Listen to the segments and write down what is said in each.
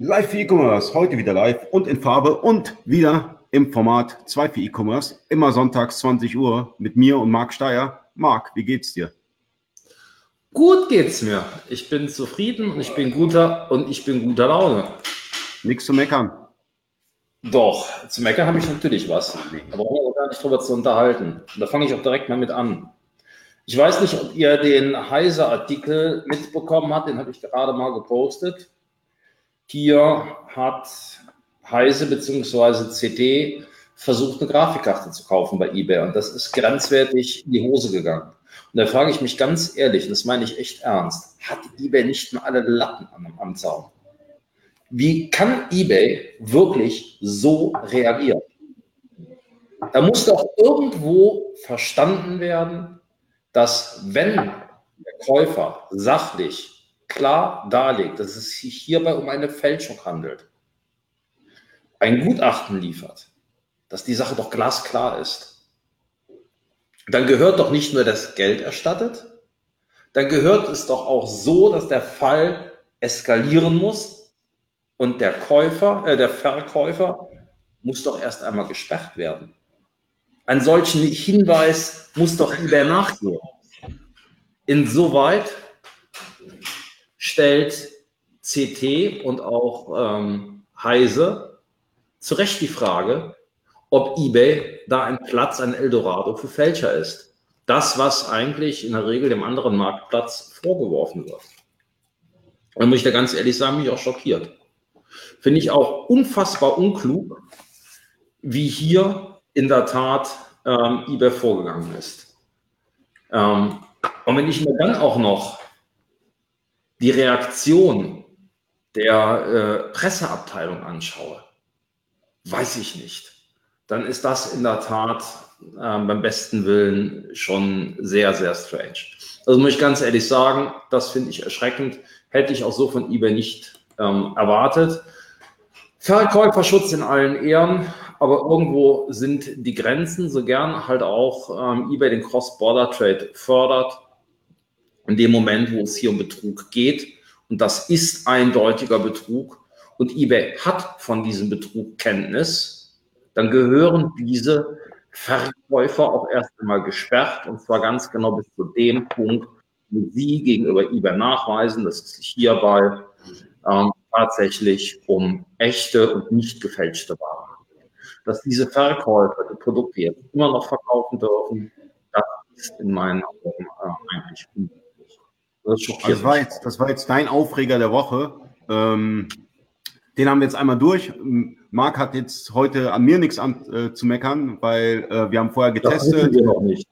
Live für E-Commerce, heute wieder live und in Farbe und wieder im Format 2 für E-Commerce. Immer sonntags 20 Uhr mit mir und Marc Steyer. Marc, wie geht's dir? Gut geht's mir. Ich bin zufrieden und ich bin guter und ich bin guter Laune. Nichts zu meckern. Doch, zu meckern habe ich natürlich was. Wir auch gar nicht drüber zu unterhalten. Und da fange ich auch direkt mal mit an. Ich weiß nicht, ob ihr den Heise-Artikel mitbekommen habt, den habe ich gerade mal gepostet. Hier hat Heise bzw. CD versucht, eine Grafikkarte zu kaufen bei eBay und das ist grenzwertig in die Hose gegangen. Und da frage ich mich ganz ehrlich, und das meine ich echt ernst, hat eBay nicht mal alle Latten am, am Zaun? Wie kann eBay wirklich so reagieren? Da muss doch irgendwo verstanden werden, dass wenn der Käufer sachlich klar darlegt, dass es sich hierbei um eine Fälschung handelt, ein Gutachten liefert, dass die Sache doch glasklar ist, dann gehört doch nicht nur das Geld erstattet, dann gehört es doch auch so, dass der Fall eskalieren muss und der Käufer, äh, der Verkäufer muss doch erst einmal gesperrt werden. Ein solchen Hinweis muss doch eBay nachgehen. Insoweit stellt CT und auch ähm, Heise zu Recht die Frage, ob eBay da ein Platz, ein Eldorado für Fälscher ist. Das, was eigentlich in der Regel dem anderen Marktplatz vorgeworfen wird. Und muss ich da ganz ehrlich sagen, mich auch schockiert. Finde ich auch unfassbar unklug, wie hier in der Tat ähm, eBay vorgegangen ist. Ähm, und wenn ich mir dann auch noch die Reaktion der äh, Presseabteilung anschaue, weiß ich nicht. Dann ist das in der Tat äh, beim besten Willen schon sehr, sehr strange. Also muss ich ganz ehrlich sagen, das finde ich erschreckend. Hätte ich auch so von eBay nicht ähm, erwartet. Verkäuferschutz in allen Ehren, aber irgendwo sind die Grenzen, so gern halt auch ähm, eBay den Cross-Border-Trade fördert in dem Moment, wo es hier um Betrug geht, und das ist eindeutiger Betrug, und eBay hat von diesem Betrug Kenntnis, dann gehören diese Verkäufer auch erst einmal gesperrt, und zwar ganz genau bis zu dem Punkt, wo sie gegenüber eBay nachweisen, dass es sich hierbei ähm, tatsächlich um echte und nicht gefälschte Waren handelt. Dass diese Verkäufer die Produkte jetzt immer noch verkaufen dürfen, das ist in meinen Augen äh, eigentlich unmöglich. Das, das, war jetzt, das war jetzt dein Aufreger der Woche. Ähm, den haben wir jetzt einmal durch. Marc hat jetzt heute an mir nichts an, äh, zu meckern, weil äh, wir haben vorher getestet. Das wir noch nicht.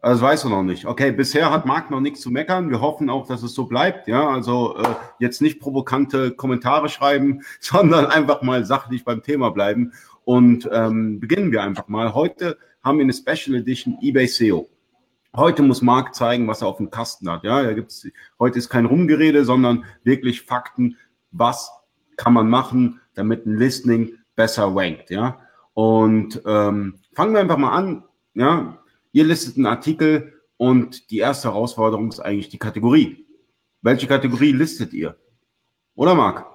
Also, das weißt du noch nicht. Okay, bisher hat Marc noch nichts zu meckern. Wir hoffen auch, dass es so bleibt. Ja, also äh, jetzt nicht provokante Kommentare schreiben, sondern einfach mal sachlich beim Thema bleiben. Und ähm, beginnen wir einfach mal. Heute haben wir eine Special Edition eBay SEO. Heute muss Marc zeigen, was er auf dem Kasten hat. Ja, da gibt's, heute ist kein Rumgerede, sondern wirklich Fakten. Was kann man machen, damit ein Listening besser rankt? Ja, und ähm, fangen wir einfach mal an. Ja, ihr listet einen Artikel und die erste Herausforderung ist eigentlich die Kategorie. Welche Kategorie listet ihr? Oder Marc?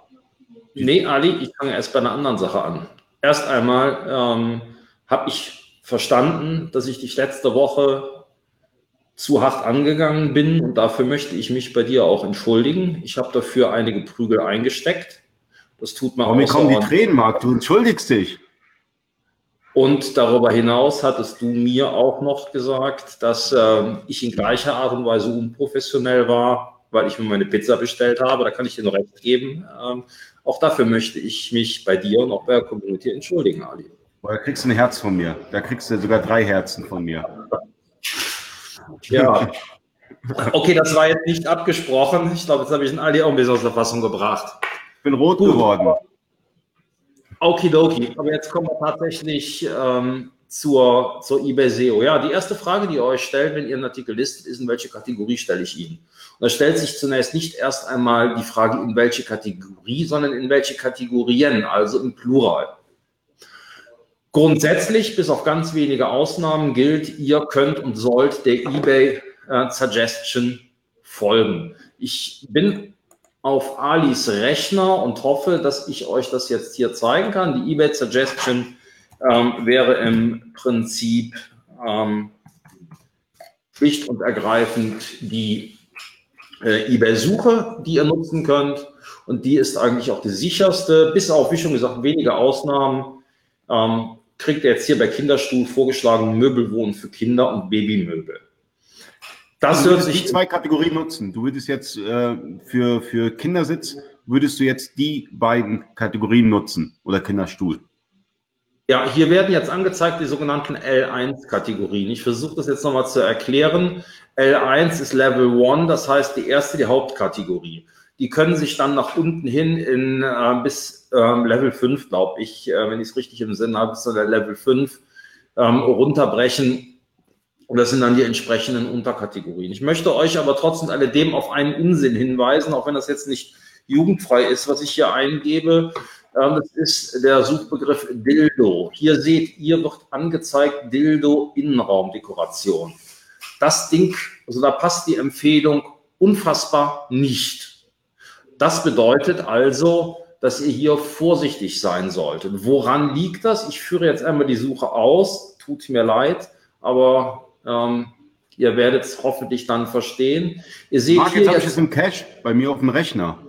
Nee, Ali, ich fange erst bei einer anderen Sache an. Erst einmal ähm, habe ich verstanden, dass ich dich letzte Woche zu hart angegangen bin und dafür möchte ich mich bei dir auch entschuldigen. Ich habe dafür einige Prügel eingesteckt. Das tut mir auch. Mir kommen die Tränen, Marc, du entschuldigst dich. Und darüber hinaus hattest du mir auch noch gesagt, dass äh, ich in gleicher Art und Weise unprofessionell war, weil ich mir meine Pizza bestellt habe. Da kann ich dir noch recht geben. Ähm, auch dafür möchte ich mich bei dir und auch bei der Community entschuldigen, Ali. Da kriegst du ein Herz von mir. Da kriegst du sogar drei Herzen von mir. Ja. Okay, das war jetzt nicht abgesprochen. Ich glaube, jetzt habe ich den Ali auch ein bisschen aus der Fassung gebracht. Ich bin rot Gut. geworden. Okidoki. Aber jetzt kommen wir tatsächlich ähm, zur, zur eBay SEO. Ja, die erste Frage, die ihr euch stellt, wenn ihr einen Artikel listet, ist, in welche Kategorie stelle ich ihn? Und da stellt sich zunächst nicht erst einmal die Frage, in welche Kategorie, sondern in welche Kategorien, also im Plural. Grundsätzlich, bis auf ganz wenige Ausnahmen, gilt, ihr könnt und sollt der eBay äh, Suggestion folgen. Ich bin auf Alis Rechner und hoffe, dass ich euch das jetzt hier zeigen kann. Die eBay Suggestion ähm, wäre im Prinzip ähm, schlicht und ergreifend die äh, eBay-Suche, die ihr nutzen könnt. Und die ist eigentlich auch die sicherste, bis auf, wie schon gesagt, wenige Ausnahmen. Ähm, kriegt ihr jetzt hier bei Kinderstuhl vorgeschlagen Möbelwohnen für Kinder und Babymöbel. Das hört sich. Die zwei Kategorien nutzen. Du würdest jetzt äh, für, für Kindersitz, würdest du jetzt die beiden Kategorien nutzen oder Kinderstuhl? Ja, hier werden jetzt angezeigt die sogenannten L1-Kategorien. Ich versuche das jetzt nochmal zu erklären. L1 ist Level 1, das heißt die erste, die Hauptkategorie. Die können sich dann nach unten hin in äh, bis ähm, Level 5, glaube ich, äh, wenn ich es richtig im Sinn habe, bis zu Level 5 ähm, runterbrechen und das sind dann die entsprechenden Unterkategorien. Ich möchte euch aber trotzdem alledem auf einen Unsinn hinweisen, auch wenn das jetzt nicht jugendfrei ist, was ich hier eingebe. Ähm, das ist der Suchbegriff Dildo. Hier seht ihr, wird angezeigt Dildo Innenraumdekoration. Das Ding, also da passt die Empfehlung unfassbar nicht. Das bedeutet also, dass ihr hier vorsichtig sein solltet. Woran liegt das? Ich führe jetzt einmal die Suche aus. Tut mir leid, aber ähm, ihr werdet es hoffentlich dann verstehen. Ihr seht Marc, hier jetzt habe ich es im Cache bei mir auf dem Rechner.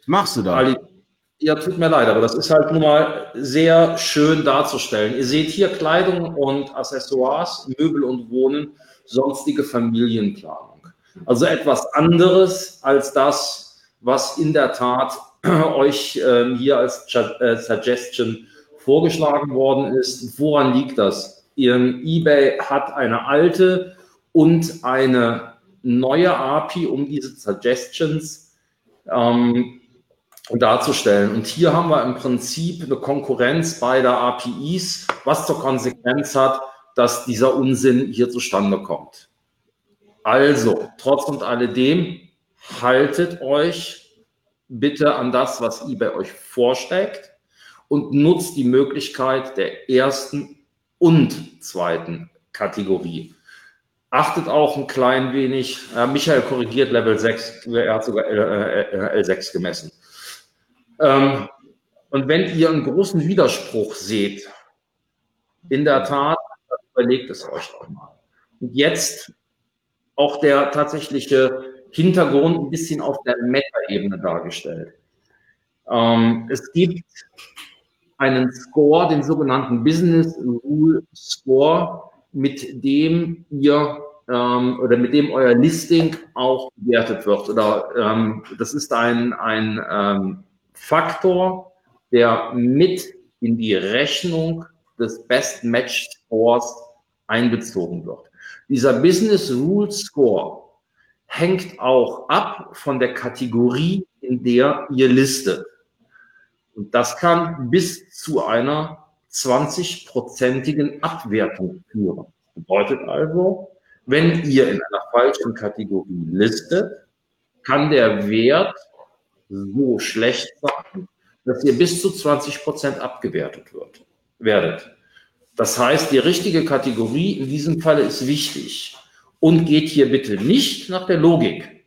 Was machst du da? Ali, ja, tut mir leid, aber das ist halt nun mal sehr schön darzustellen. Ihr seht hier Kleidung und Accessoires, Möbel und Wohnen, sonstige Familienplanung. Also etwas anderes als das, was in der Tat euch äh, hier als äh, Suggestion vorgeschlagen worden ist. Woran liegt das? Ihrem eBay hat eine alte und eine neue API, um diese Suggestions ähm, darzustellen. Und hier haben wir im Prinzip eine Konkurrenz beider APIs, was zur Konsequenz hat, dass dieser Unsinn hier zustande kommt. Also, trotz und alledem, haltet euch bitte an das, was eBay euch vorschlägt und nutzt die Möglichkeit der ersten und zweiten Kategorie. Achtet auch ein klein wenig, äh, Michael korrigiert Level 6, er hat sogar L, äh, 6 gemessen. Ähm, und wenn ihr einen großen Widerspruch seht, in der Tat, überlegt es euch doch mal. Und jetzt auch der tatsächliche Hintergrund ein bisschen auf der Meta-Ebene dargestellt. Ähm, es gibt einen Score, den sogenannten Business Rule Score, mit dem ihr ähm, oder mit dem euer Listing auch bewertet wird. Oder ähm, das ist ein, ein ähm, Faktor, der mit in die Rechnung des Best Match Scores einbezogen wird. Dieser Business Rule Score hängt auch ab von der Kategorie, in der ihr listet. Und das kann bis zu einer 20-prozentigen Abwertung führen. Das bedeutet also, wenn ihr in einer falschen Kategorie listet, kann der Wert so schlecht sein, dass ihr bis zu 20 Prozent abgewertet wird, werdet. Das heißt, die richtige Kategorie in diesem Falle ist wichtig und geht hier bitte nicht nach der Logik.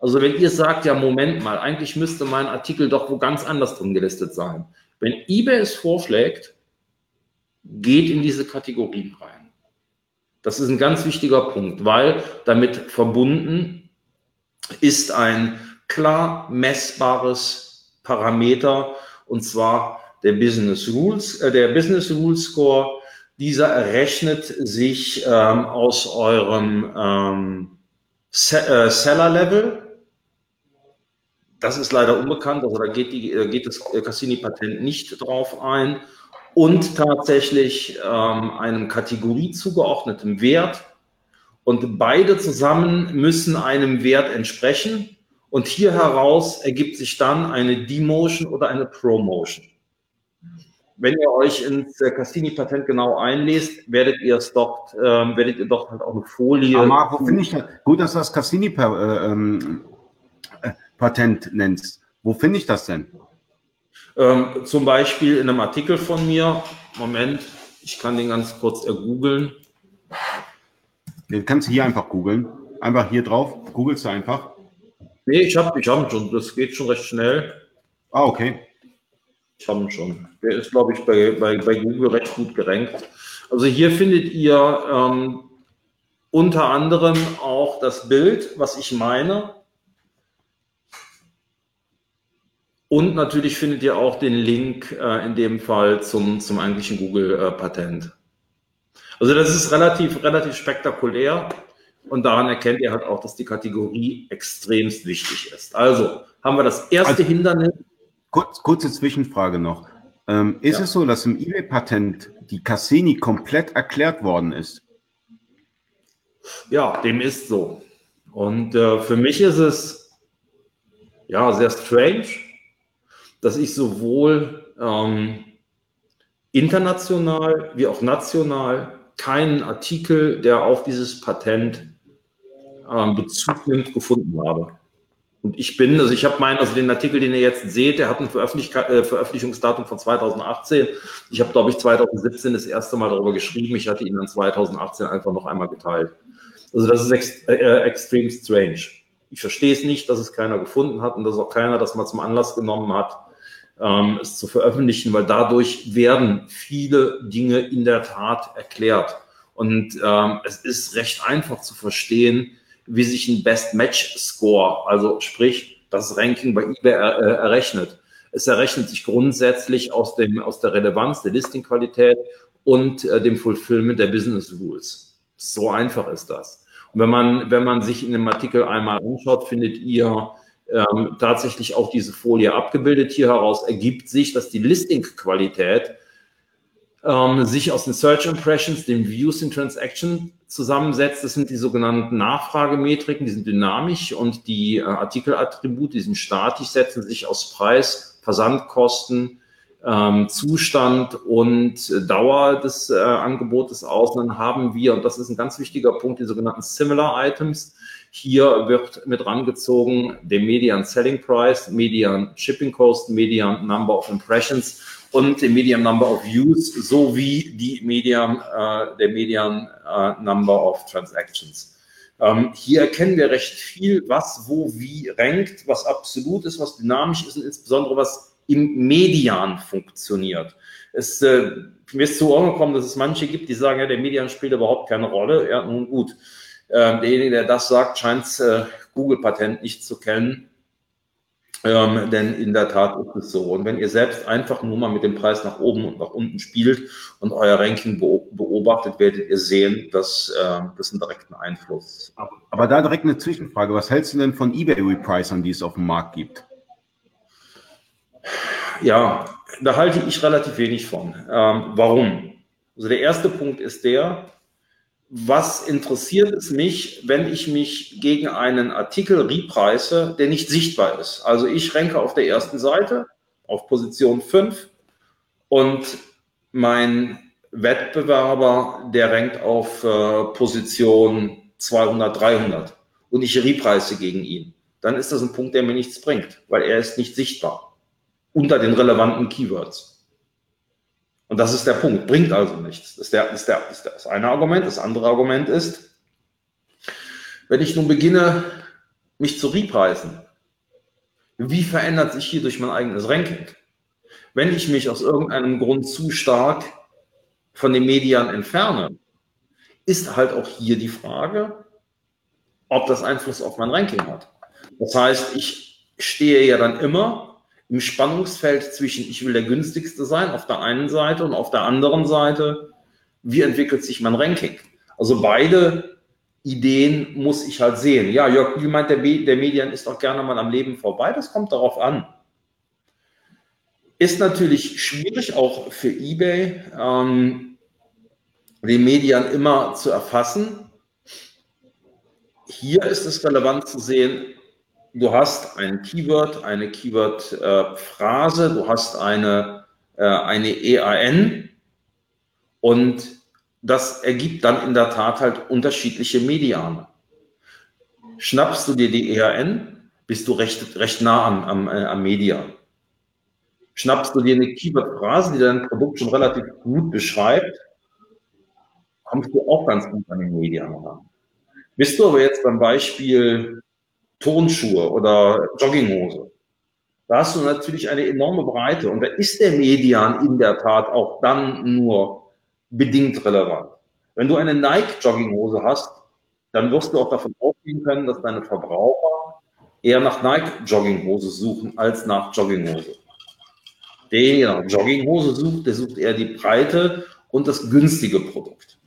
Also wenn ihr sagt, ja, Moment mal, eigentlich müsste mein Artikel doch wo ganz anders drin gelistet sein. Wenn eBay es vorschlägt, geht in diese Kategorien rein. Das ist ein ganz wichtiger Punkt, weil damit verbunden ist ein klar messbares Parameter und zwar der Business Rules, äh, der Business Rules Score. Dieser errechnet sich ähm, aus eurem ähm, äh, Seller Level, das ist leider unbekannt, also da geht, die, geht das Cassini-Patent nicht drauf ein. Und tatsächlich ähm, einem Kategorie zugeordneten Wert. Und beide zusammen müssen einem Wert entsprechen. Und hier heraus ergibt sich dann eine Demotion oder eine Promotion. Wenn ihr euch ins Cassini-Patent genau einlest, werdet ihr es dort, ähm, werdet ihr dort halt auch eine Folie. Aber Marco, finde ich gut, dass das Cassini äh, ähm, Patent nennst. Wo finde ich das denn? Ähm, zum Beispiel in einem Artikel von mir. Moment, ich kann den ganz kurz ergoogeln. Den kannst du hier einfach googeln. Einfach hier drauf, googelst du einfach. Nee, ich habe ich hab schon, das geht schon recht schnell. Ah, okay. Ich habe ihn schon. Der ist, glaube ich, bei, bei, bei Google recht gut gerankt. Also hier findet ihr ähm, unter anderem auch das Bild, was ich meine. Und natürlich findet ihr auch den Link äh, in dem Fall zum, zum eigentlichen Google-Patent. Äh, also das ist relativ, relativ spektakulär und daran erkennt ihr halt auch, dass die Kategorie extremst wichtig ist. Also haben wir das erste also, Hindernis. Kurz, kurze Zwischenfrage noch. Ähm, ist ja. es so, dass im eBay-Patent die Cassini komplett erklärt worden ist? Ja, dem ist so. Und äh, für mich ist es ja sehr strange, dass ich sowohl ähm, international wie auch national keinen Artikel, der auf dieses Patent ähm, Bezug nimmt, gefunden habe. Und ich bin, also ich habe meinen, also den Artikel, den ihr jetzt seht, der hat ein Veröffentlich äh, Veröffentlichungsdatum von 2018. Ich habe, glaube ich, 2017 das erste Mal darüber geschrieben. Ich hatte ihn dann 2018 einfach noch einmal geteilt. Also das ist ex äh, extrem strange. Ich verstehe es nicht, dass es keiner gefunden hat und dass auch keiner das mal zum Anlass genommen hat, ähm, es zu veröffentlichen, weil dadurch werden viele Dinge in der Tat erklärt. Und ähm, es ist recht einfach zu verstehen, wie sich ein Best Match Score, also sprich das Ranking bei eBay er, äh, errechnet. Es errechnet sich grundsätzlich aus, dem, aus der Relevanz, der Listing-Qualität und äh, dem Fulfillment der Business Rules. So einfach ist das. Und wenn man, wenn man sich in dem Artikel einmal anschaut, findet ihr ähm, tatsächlich auch diese Folie abgebildet. Hier heraus ergibt sich, dass die Listing-Qualität ähm, sich aus den Search Impressions, den Views in Transaction zusammensetzt. Das sind die sogenannten Nachfragemetriken, die sind dynamisch und die äh, Artikelattribute, die sind statisch, setzen sich aus Preis, Versandkosten, ähm, Zustand und Dauer des äh, Angebotes aus. Und dann haben wir, und das ist ein ganz wichtiger Punkt, die sogenannten Similar Items. Hier wird mit rangezogen der Median Selling Price, Median Shipping Cost, Median Number of Impressions und der Median Number of Views sowie die Median, äh, der Median äh, Number of Transactions. Ähm, hier erkennen wir recht viel, was wo wie rankt, was absolut ist, was dynamisch ist und insbesondere was im Median funktioniert. Es, äh, mir ist zu Ohren gekommen, dass es manche gibt, die sagen, ja, der Median spielt überhaupt keine Rolle. Ja, nun gut. Äh, derjenige, der das sagt, scheint äh, Google-Patent nicht zu kennen. Ähm, denn in der Tat ist es so. Und wenn ihr selbst einfach nur mal mit dem Preis nach oben und nach unten spielt und euer Ranking beobachtet, werdet ihr sehen, dass äh, das einen direkten Einfluss hat. Aber da direkt eine Zwischenfrage. Was hältst du denn von eBay-Repricern, die es auf dem Markt gibt? Ja, da halte ich relativ wenig von. Ähm, warum? Also der erste Punkt ist der, was interessiert es mich, wenn ich mich gegen einen Artikel repreise, der nicht sichtbar ist? Also ich renke auf der ersten Seite auf Position 5 und mein Wettbewerber, der renkt auf äh, Position 200, 300 und ich repreise gegen ihn. Dann ist das ein Punkt, der mir nichts bringt, weil er ist nicht sichtbar unter den relevanten Keywords. Und das ist der Punkt, bringt also nichts. Das ist, der, ist, der, ist das eine Argument. Das andere Argument ist, wenn ich nun beginne, mich zu repreisen, wie verändert sich hier durch mein eigenes Ranking? Wenn ich mich aus irgendeinem Grund zu stark von den Medien entferne, ist halt auch hier die Frage, ob das Einfluss auf mein Ranking hat. Das heißt, ich stehe ja dann immer im Spannungsfeld zwischen, ich will der günstigste sein auf der einen Seite und auf der anderen Seite, wie entwickelt sich mein Ranking? Also beide Ideen muss ich halt sehen. Ja, Jörg wie meint, der, der Medien ist auch gerne mal am Leben vorbei. Das kommt darauf an. Ist natürlich schwierig auch für eBay, ähm, die Medien immer zu erfassen. Hier ist es relevant zu sehen, du hast ein Keyword, eine Keyword-Phrase, du hast eine, äh, eine EAN und das ergibt dann in der Tat halt unterschiedliche Mediane. Schnappst du dir die EAN, bist du recht, recht nah am, am, äh, am Median. Schnappst du dir eine Keyword-Phrase, die dein Produkt schon relativ gut beschreibt, kommst du auch ganz gut an den Median ran. Bist du aber jetzt beim Beispiel Turnschuhe oder Jogginghose. Da hast du natürlich eine enorme Breite und da ist der Median in der Tat auch dann nur bedingt relevant. Wenn du eine Nike-Jogginghose hast, dann wirst du auch davon ausgehen können, dass deine Verbraucher eher nach Nike-Jogginghose suchen als nach Jogginghose. Der nach Jogginghose sucht, der sucht eher die Breite und das günstige Produkt.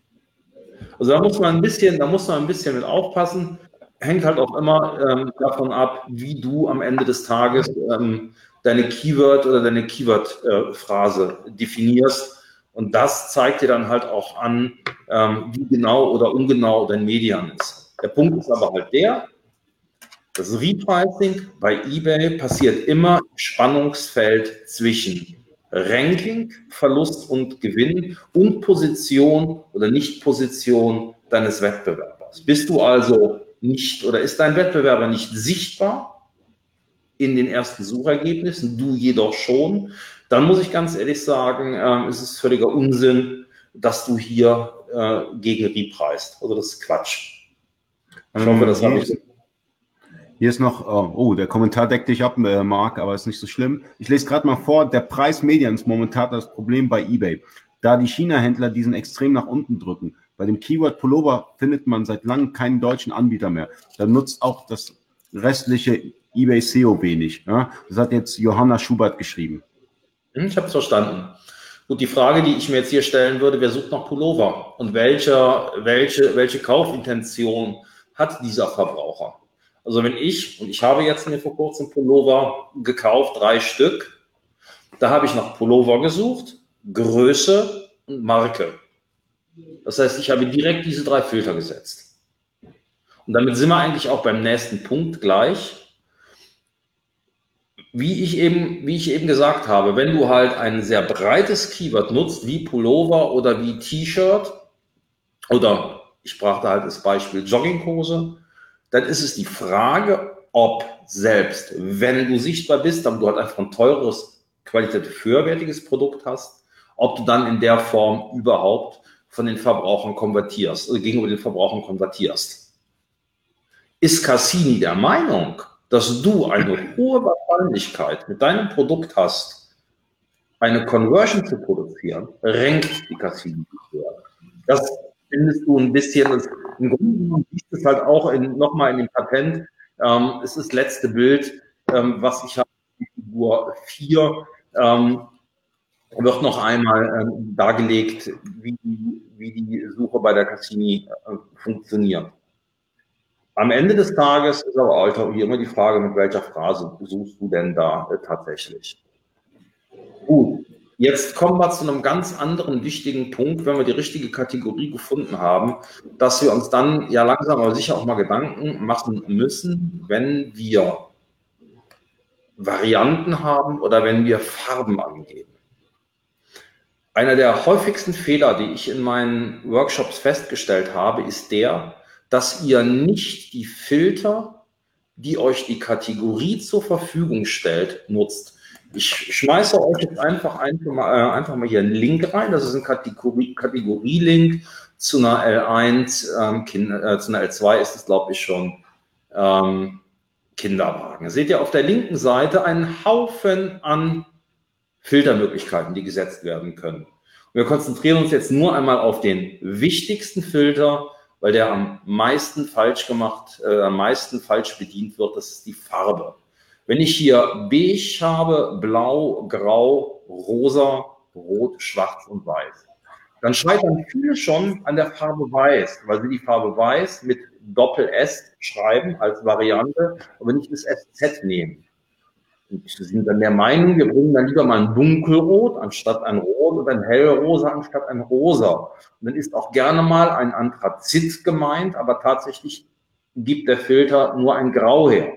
Also da muss man ein bisschen, da muss man ein bisschen mit aufpassen. Hängt halt auch immer ähm, davon ab, wie du am Ende des Tages ähm, deine Keyword oder deine Keyword-Phrase äh, definierst. Und das zeigt dir dann halt auch an, ähm, wie genau oder ungenau dein Median ist. Der Punkt ist aber halt der, das Repricing bei eBay passiert immer im Spannungsfeld zwischen Ranking, Verlust und Gewinn und Position oder Nicht-Position deines Wettbewerbers. Bist du also nicht oder ist dein Wettbewerber nicht sichtbar in den ersten Suchergebnissen, du jedoch schon, dann muss ich ganz ehrlich sagen, äh, ist es völliger Unsinn, dass du hier äh, gegen repreist. Also das ist Quatsch. Ich hoffe, das habe ich. Hier ist noch, oh, oh, der Kommentar deckt dich ab, äh, Marc, aber ist nicht so schlimm. Ich lese gerade mal vor, der Preis Median ist momentan das Problem bei eBay, da die China-Händler diesen extrem nach unten drücken. Bei dem Keyword Pullover findet man seit langem keinen deutschen Anbieter mehr. Da nutzt auch das restliche eBay SEO wenig. Ja? Das hat jetzt Johanna Schubert geschrieben. Hm, ich habe es verstanden. Gut, die Frage, die ich mir jetzt hier stellen würde, wer sucht nach Pullover und welche, welche, welche Kaufintention hat dieser Verbraucher? Also wenn ich, und ich habe jetzt mir vor kurzem Pullover gekauft, drei Stück, da habe ich nach Pullover gesucht, Größe und Marke. Das heißt, ich habe direkt diese drei Filter gesetzt. Und damit sind wir eigentlich auch beim nächsten Punkt gleich wie ich eben, wie ich eben gesagt habe, wenn du halt ein sehr breites Keyword nutzt, wie Pullover oder wie T-Shirt, oder ich brachte halt das Beispiel Jogginghose, dann ist es die Frage, ob selbst, wenn du sichtbar bist, aber du halt einfach ein teures, qualitativ höherwertiges Produkt hast, ob du dann in der Form überhaupt von den Verbrauchern konvertierst oder gegenüber den Verbrauchern konvertierst. Ist Cassini der Meinung, dass du eine hohe Wahrscheinlichkeit mit deinem Produkt hast, eine Conversion zu produzieren, renkt die höher. Das findest du ein bisschen, im Grunde siehst es halt auch nochmal in dem Patent, ähm, es ist das letzte Bild, ähm, was ich habe, die Figur 4, ähm, wird noch einmal ähm, dargelegt, wie wie die Suche bei der Cassini äh, funktioniert. Am Ende des Tages ist aber auch hier immer die Frage, mit welcher Phrase suchst du denn da äh, tatsächlich? Gut, jetzt kommen wir zu einem ganz anderen wichtigen Punkt, wenn wir die richtige Kategorie gefunden haben, dass wir uns dann ja langsam aber sicher auch mal Gedanken machen müssen, wenn wir Varianten haben oder wenn wir Farben angeben. Einer der häufigsten Fehler, die ich in meinen Workshops festgestellt habe, ist der, dass ihr nicht die Filter, die euch die Kategorie zur Verfügung stellt, nutzt. Ich schmeiße euch jetzt einfach, einfach, mal, äh, einfach mal hier einen Link rein. Das ist ein Kategorie, Kategorie-Link zu einer L1, ähm, kind, äh, zu einer L2 ist es, glaube ich, schon ähm, Kinderwagen. Seht ihr auf der linken Seite einen Haufen an Filtermöglichkeiten, die gesetzt werden können. Und wir konzentrieren uns jetzt nur einmal auf den wichtigsten Filter, weil der am meisten falsch gemacht, äh, am meisten falsch bedient wird, das ist die Farbe. Wenn ich hier beige habe, blau, grau, rosa, rot, schwarz und weiß, dann scheitern viele schon an der Farbe weiß, weil sie die Farbe weiß mit Doppel-S schreiben als Variante, aber nicht das SZ nehmen. Sie sind dann der Meinung, wir bringen dann lieber mal ein Dunkelrot anstatt ein Rot und ein Hellrosa anstatt ein Rosa. Und dann ist auch gerne mal ein Anthrazit gemeint, aber tatsächlich gibt der Filter nur ein Grau her.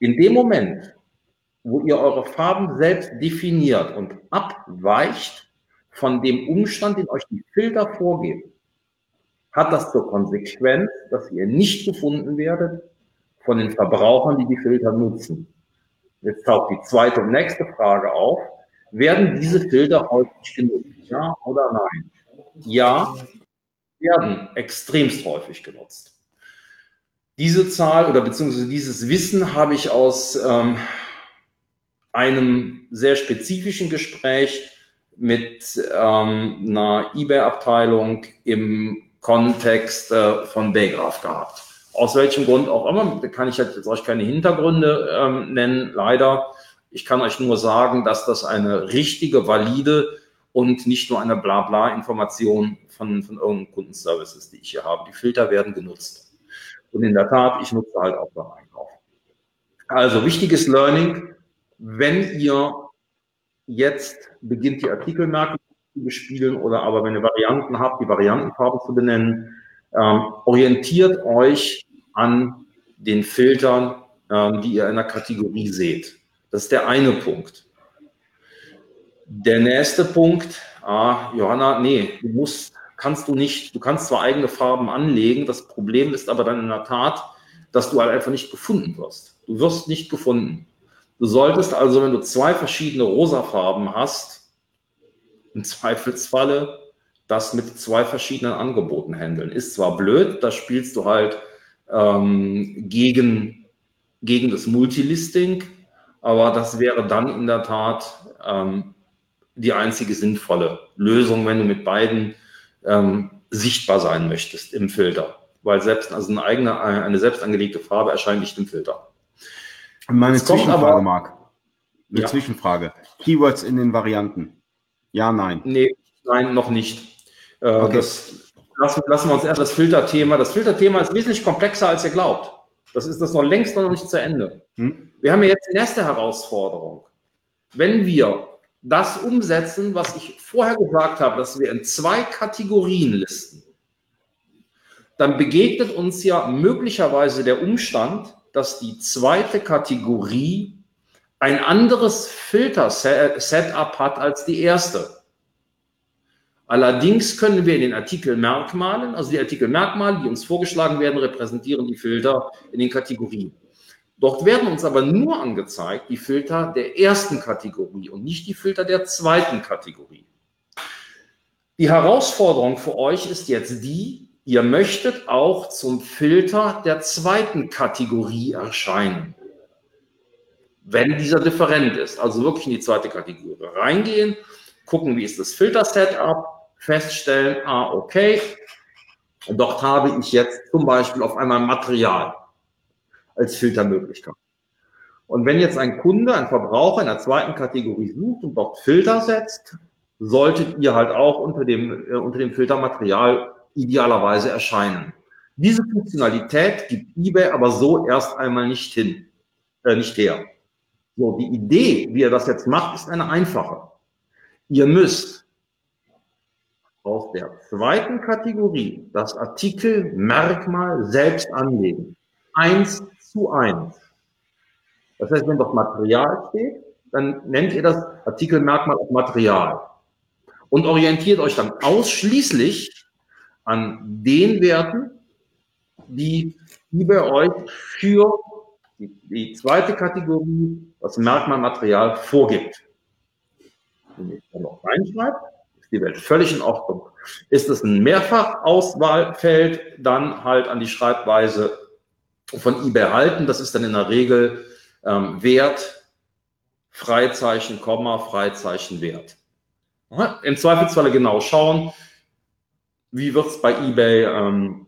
In dem Moment, wo ihr eure Farben selbst definiert und abweicht von dem Umstand, den euch die Filter vorgeben, hat das zur Konsequenz, dass ihr nicht gefunden werdet von den Verbrauchern, die die Filter nutzen. Jetzt taucht die zweite und nächste Frage auf. Werden diese Filter häufig genutzt? Ja oder nein? Ja, werden extremst häufig genutzt. Diese Zahl oder beziehungsweise dieses Wissen habe ich aus ähm, einem sehr spezifischen Gespräch mit ähm, einer eBay-Abteilung im Kontext äh, von Baygraph gehabt. Aus welchem Grund auch immer, da kann ich jetzt euch keine Hintergründe ähm, nennen, leider. Ich kann euch nur sagen, dass das eine richtige, valide und nicht nur eine Blabla-Information von, von irgendeinem Kundenservice ist, die ich hier habe. Die Filter werden genutzt. Und in der Tat, ich nutze halt auch beim Einkauf. Also wichtiges Learning, wenn ihr jetzt beginnt, die Artikelmerkmale zu bespielen oder aber wenn ihr Varianten habt, die Variantenfarben zu benennen, ähm, orientiert euch an den Filtern, ähm, die ihr in der Kategorie seht. Das ist der eine Punkt. Der nächste Punkt, ah, Johanna, nee, du musst, kannst du nicht, du kannst zwar eigene Farben anlegen, das Problem ist aber dann in der Tat, dass du halt einfach nicht gefunden wirst. Du wirst nicht gefunden. Du solltest also, wenn du zwei verschiedene Rosafarben hast, im Zweifelsfalle das mit zwei verschiedenen Angeboten handeln. Ist zwar blöd, da spielst du halt ähm, gegen, gegen das Multilisting, aber das wäre dann in der Tat ähm, die einzige sinnvolle Lösung, wenn du mit beiden ähm, sichtbar sein möchtest im Filter. Weil selbst also eine eigene, eine selbst angelegte Farbe erscheint nicht im Filter. Meine Zwischenfrage, aber, Marc. Eine ja. Zwischenfrage. Keywords in den Varianten. Ja, nein. Nee, nein, noch nicht. Äh, okay. das, lassen, lassen wir uns erst das Filterthema. Das Filterthema ist wesentlich komplexer, als ihr glaubt. Das ist das noch längst noch nicht zu Ende. Hm? Wir haben jetzt die nächste Herausforderung. Wenn wir das umsetzen, was ich vorher gesagt habe, dass wir in zwei Kategorien listen, dann begegnet uns ja möglicherweise der Umstand, dass die zweite Kategorie ein anderes Filter-Setup hat als die erste. Allerdings können wir in den Artikelmerkmalen, also die Artikelmerkmale, die uns vorgeschlagen werden, repräsentieren die Filter in den Kategorien. Dort werden uns aber nur angezeigt die Filter der ersten Kategorie und nicht die Filter der zweiten Kategorie. Die Herausforderung für euch ist jetzt die, ihr möchtet auch zum Filter der zweiten Kategorie erscheinen. Wenn dieser different ist, also wirklich in die zweite Kategorie reingehen, gucken, wie ist das Filter-Setup, feststellen, ah, okay, dort habe ich jetzt zum Beispiel auf einmal Material als Filtermöglichkeit. Und wenn jetzt ein Kunde, ein Verbraucher in der zweiten Kategorie sucht und dort Filter setzt, solltet ihr halt auch unter dem, äh, unter dem Filtermaterial idealerweise erscheinen. Diese Funktionalität gibt eBay aber so erst einmal nicht hin, äh, nicht her. So, die Idee, wie ihr das jetzt macht, ist eine einfache. Ihr müsst aus der zweiten Kategorie das Artikelmerkmal selbst anlegen. Eins zu eins. Das heißt, wenn dort Material steht, dann nennt ihr das Artikelmerkmal auf Material und orientiert euch dann ausschließlich an den Werten, die, die bei euch für die, die zweite Kategorie, das Merkmalmaterial vorgibt. Dann noch reinschreibe, ist die Welt völlig in Ordnung. Ist es ein Mehrfachauswahlfeld, dann halt an die Schreibweise von eBay halten. Das ist dann in der Regel ähm, Wert, Freizeichen, Komma, Freizeichen, Wert. Im Zweifelsfalle genau schauen, wie wird es bei eBay ähm,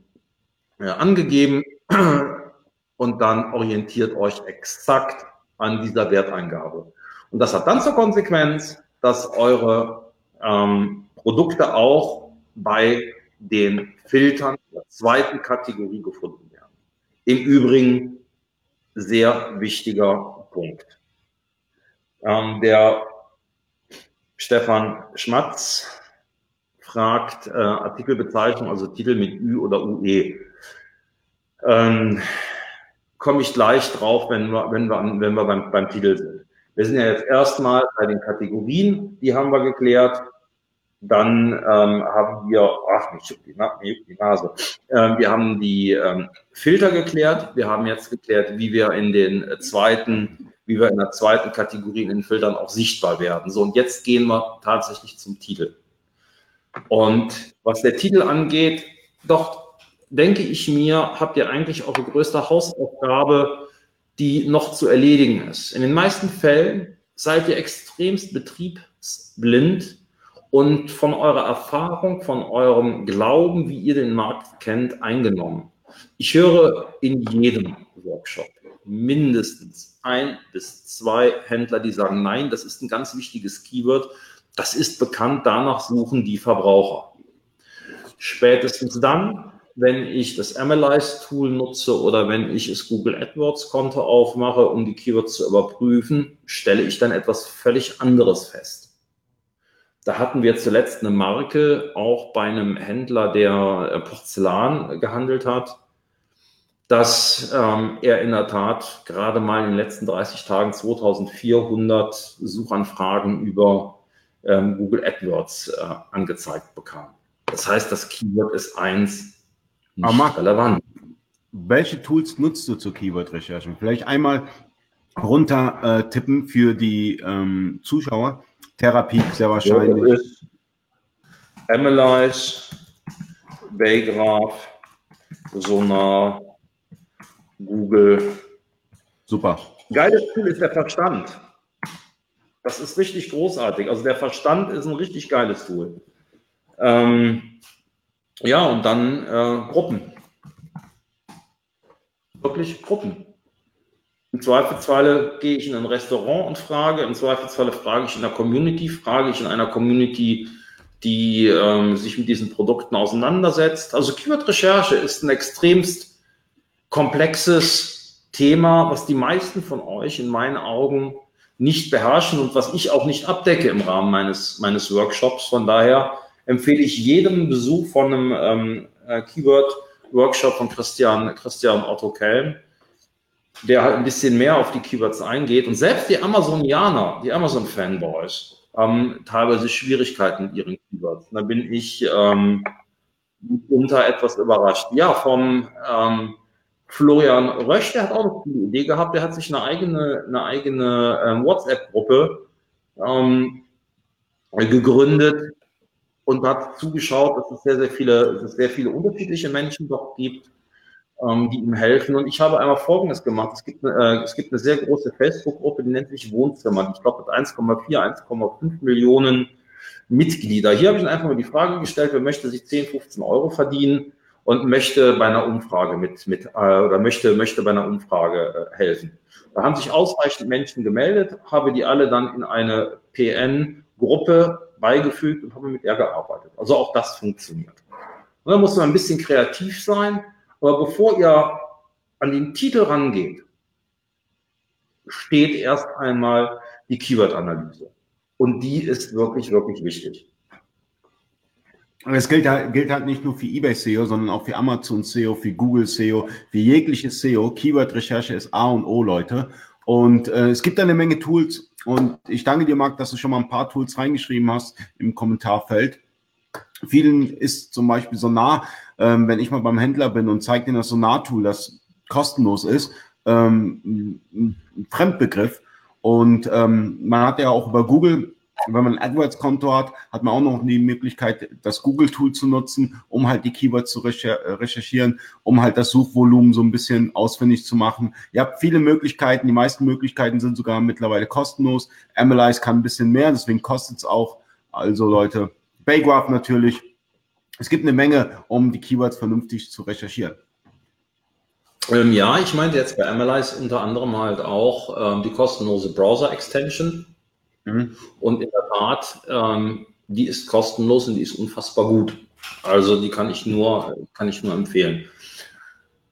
ja, angegeben und dann orientiert euch exakt an dieser Werteingabe. Und das hat dann zur Konsequenz, dass eure ähm, Produkte auch bei den Filtern der zweiten Kategorie gefunden werden. Im Übrigen sehr wichtiger Punkt. Ähm, der Stefan Schmatz fragt äh, Artikelbezeichnung, also Titel mit Ü oder UE. Ähm, Komme ich gleich drauf, wenn wir, wenn wir, wenn wir beim, beim Titel sind. Wir sind ja jetzt erstmal bei den Kategorien, die haben wir geklärt. Dann ähm, haben wir, ach, mich juckt die, Na die Nase. Ähm, wir haben die ähm, Filter geklärt. Wir haben jetzt geklärt, wie wir in den zweiten, wie wir in der zweiten Kategorie in den Filtern auch sichtbar werden. So, und jetzt gehen wir tatsächlich zum Titel. Und was der Titel angeht, doch denke ich mir, habt ihr eigentlich eure größte Hausaufgabe, die noch zu erledigen ist. In den meisten Fällen seid ihr extremst betriebsblind und von eurer Erfahrung, von eurem Glauben, wie ihr den Markt kennt, eingenommen. Ich höre in jedem Workshop mindestens ein bis zwei Händler, die sagen, nein, das ist ein ganz wichtiges Keyword. Das ist bekannt, danach suchen die Verbraucher. Spätestens dann, wenn ich das Analyze-Tool nutze oder wenn ich es Google AdWords-Konto aufmache, um die Keywords zu überprüfen, stelle ich dann etwas völlig anderes fest. Da hatten wir zuletzt eine Marke, auch bei einem Händler, der äh, Porzellan gehandelt hat, dass ähm, er in der Tat gerade mal in den letzten 30 Tagen 2400 Suchanfragen über ähm, Google AdWords äh, angezeigt bekam. Das heißt, das Keyword ist eins nicht Marc, relevant. Welche Tools nutzt du zur Keyword-Recherche? Vielleicht einmal runter äh, tippen für die ähm, Zuschauer. Therapie sehr wahrscheinlich. Ja, Analyze, Baygraph, Sonar, Google. Super. Geiles Tool ist der Verstand. Das ist richtig großartig. Also der Verstand ist ein richtig geiles Tool. Ähm, ja, und dann äh, Gruppen. Wirklich Gruppen. Im Zweifelsfalle gehe ich in ein Restaurant und frage, im Zweifelsfalle frage ich in der Community, frage ich in einer Community, die ähm, sich mit diesen Produkten auseinandersetzt. Also Keyword-Recherche ist ein extremst komplexes Thema, was die meisten von euch in meinen Augen nicht beherrschen und was ich auch nicht abdecke im Rahmen meines, meines Workshops. Von daher empfehle ich jedem Besuch von einem ähm, äh, Keyword-Workshop von Christian, Christian Otto Kelm, der halt ein bisschen mehr auf die Keywords eingeht. Und selbst die Amazonianer, die Amazon-Fanboys, haben teilweise Schwierigkeiten mit ihren Keywords. Da bin ich ähm, unter etwas überrascht. Ja, vom ähm, Florian Rösch, der hat auch eine coole Idee gehabt. Der hat sich eine eigene, eine eigene ähm, WhatsApp-Gruppe ähm, gegründet, und hat zugeschaut, dass es sehr, sehr viele, dass es sehr viele unterschiedliche Menschen dort gibt, ähm, die ihm helfen. Und ich habe einmal Folgendes gemacht. Es gibt, äh, es gibt eine sehr große Facebook-Gruppe, die nennt sich Wohnzimmer. Ich glaube, mit 1,4, 1,5 Millionen Mitglieder. Hier habe ich einfach mal die Frage gestellt, wer möchte sich 10, 15 Euro verdienen und möchte bei einer Umfrage mit, mit äh, oder möchte, möchte bei einer Umfrage äh, helfen. Da haben sich ausreichend Menschen gemeldet, habe die alle dann in eine PN-Gruppe beigefügt und habe mit ihr gearbeitet. Also auch das funktioniert. Und da muss man ein bisschen kreativ sein, aber bevor ihr an den Titel rangeht, steht erst einmal die Keyword-Analyse. Und die ist wirklich, wirklich wichtig. Es gilt, gilt halt nicht nur für eBay SEO, sondern auch für Amazon SEO, für Google SEO, für jegliches SEO. Keyword-Recherche ist A und O, Leute. Und äh, es gibt eine Menge Tools, und ich danke dir, Marc, dass du schon mal ein paar Tools reingeschrieben hast im Kommentarfeld. Vielen ist zum Beispiel Sonar, ähm, wenn ich mal beim Händler bin und zeige dir das Sonar-Tool, das kostenlos ist, ähm, ein Fremdbegriff. Und ähm, man hat ja auch über Google wenn man ein AdWords-Konto hat, hat man auch noch die Möglichkeit, das Google-Tool zu nutzen, um halt die Keywords zu recherchieren, um halt das Suchvolumen so ein bisschen ausfindig zu machen. Ihr habt viele Möglichkeiten, die meisten Möglichkeiten sind sogar mittlerweile kostenlos. Analyze kann ein bisschen mehr, deswegen kostet es auch. Also Leute, Baygraph natürlich. Es gibt eine Menge, um die Keywords vernünftig zu recherchieren. Ähm, ja, ich meinte jetzt bei Analyze unter anderem halt auch ähm, die kostenlose Browser-Extension Mhm. Und in der Tat, ähm, die ist kostenlos und die ist unfassbar gut. Also die kann ich nur, kann ich nur empfehlen.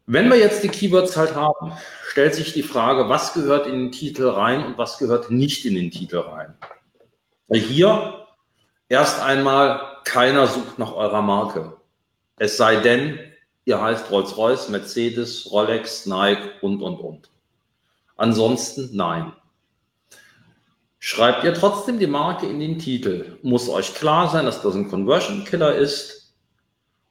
Wenn wir jetzt die Keywords halt haben, stellt sich die Frage, was gehört in den Titel rein und was gehört nicht in den Titel rein. Hier erst einmal, keiner sucht nach eurer Marke. Es sei denn, ihr heißt Rolls-Royce, Mercedes, Rolex, Nike und, und, und. Ansonsten nein. Schreibt ihr trotzdem die Marke in den Titel, muss euch klar sein, dass das ein Conversion Killer ist.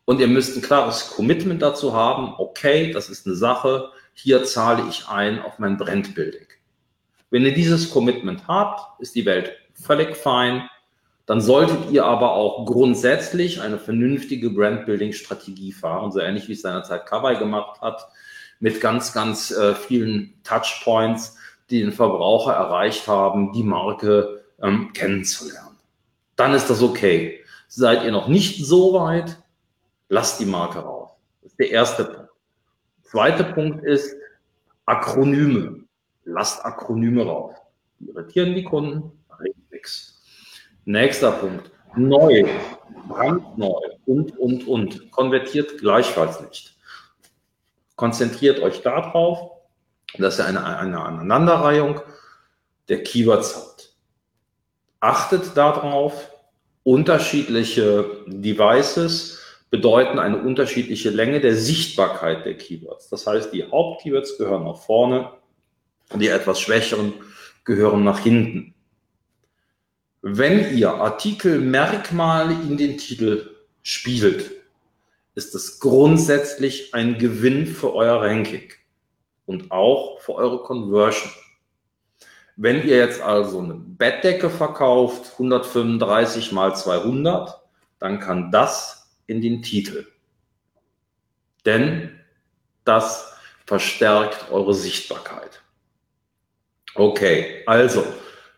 Und ihr müsst ein klares Commitment dazu haben, okay, das ist eine Sache, hier zahle ich ein auf mein Brandbuilding. Wenn ihr dieses Commitment habt, ist die Welt völlig fein, dann solltet ihr aber auch grundsätzlich eine vernünftige Brandbuilding-Strategie fahren, so ähnlich wie es seinerzeit Kawai gemacht hat, mit ganz, ganz äh, vielen Touchpoints, die den Verbraucher erreicht haben, die Marke ähm, kennenzulernen. Dann ist das okay. Seid ihr noch nicht so weit, lasst die Marke raus. Das ist der erste Punkt. Zweiter Punkt ist Akronyme. Lasst Akronyme raus. Die irritieren die Kunden, nichts. Nächster Punkt. Neu, brandneu und, und, und. Konvertiert gleichfalls nicht. Konzentriert euch darauf, dass ihr eine, eine Aneinanderreihung der Keywords habt. Achtet darauf, unterschiedliche Devices bedeuten eine unterschiedliche Länge der Sichtbarkeit der Keywords. Das heißt, die Hauptkeywords gehören nach vorne, die etwas schwächeren gehören nach hinten. Wenn ihr Artikelmerkmale in den Titel spielt, ist es grundsätzlich ein Gewinn für euer Ranking und auch für eure Conversion. Wenn ihr jetzt also eine Bettdecke verkauft, 135 mal 200, dann kann das in den Titel. Denn das verstärkt eure Sichtbarkeit. Okay, also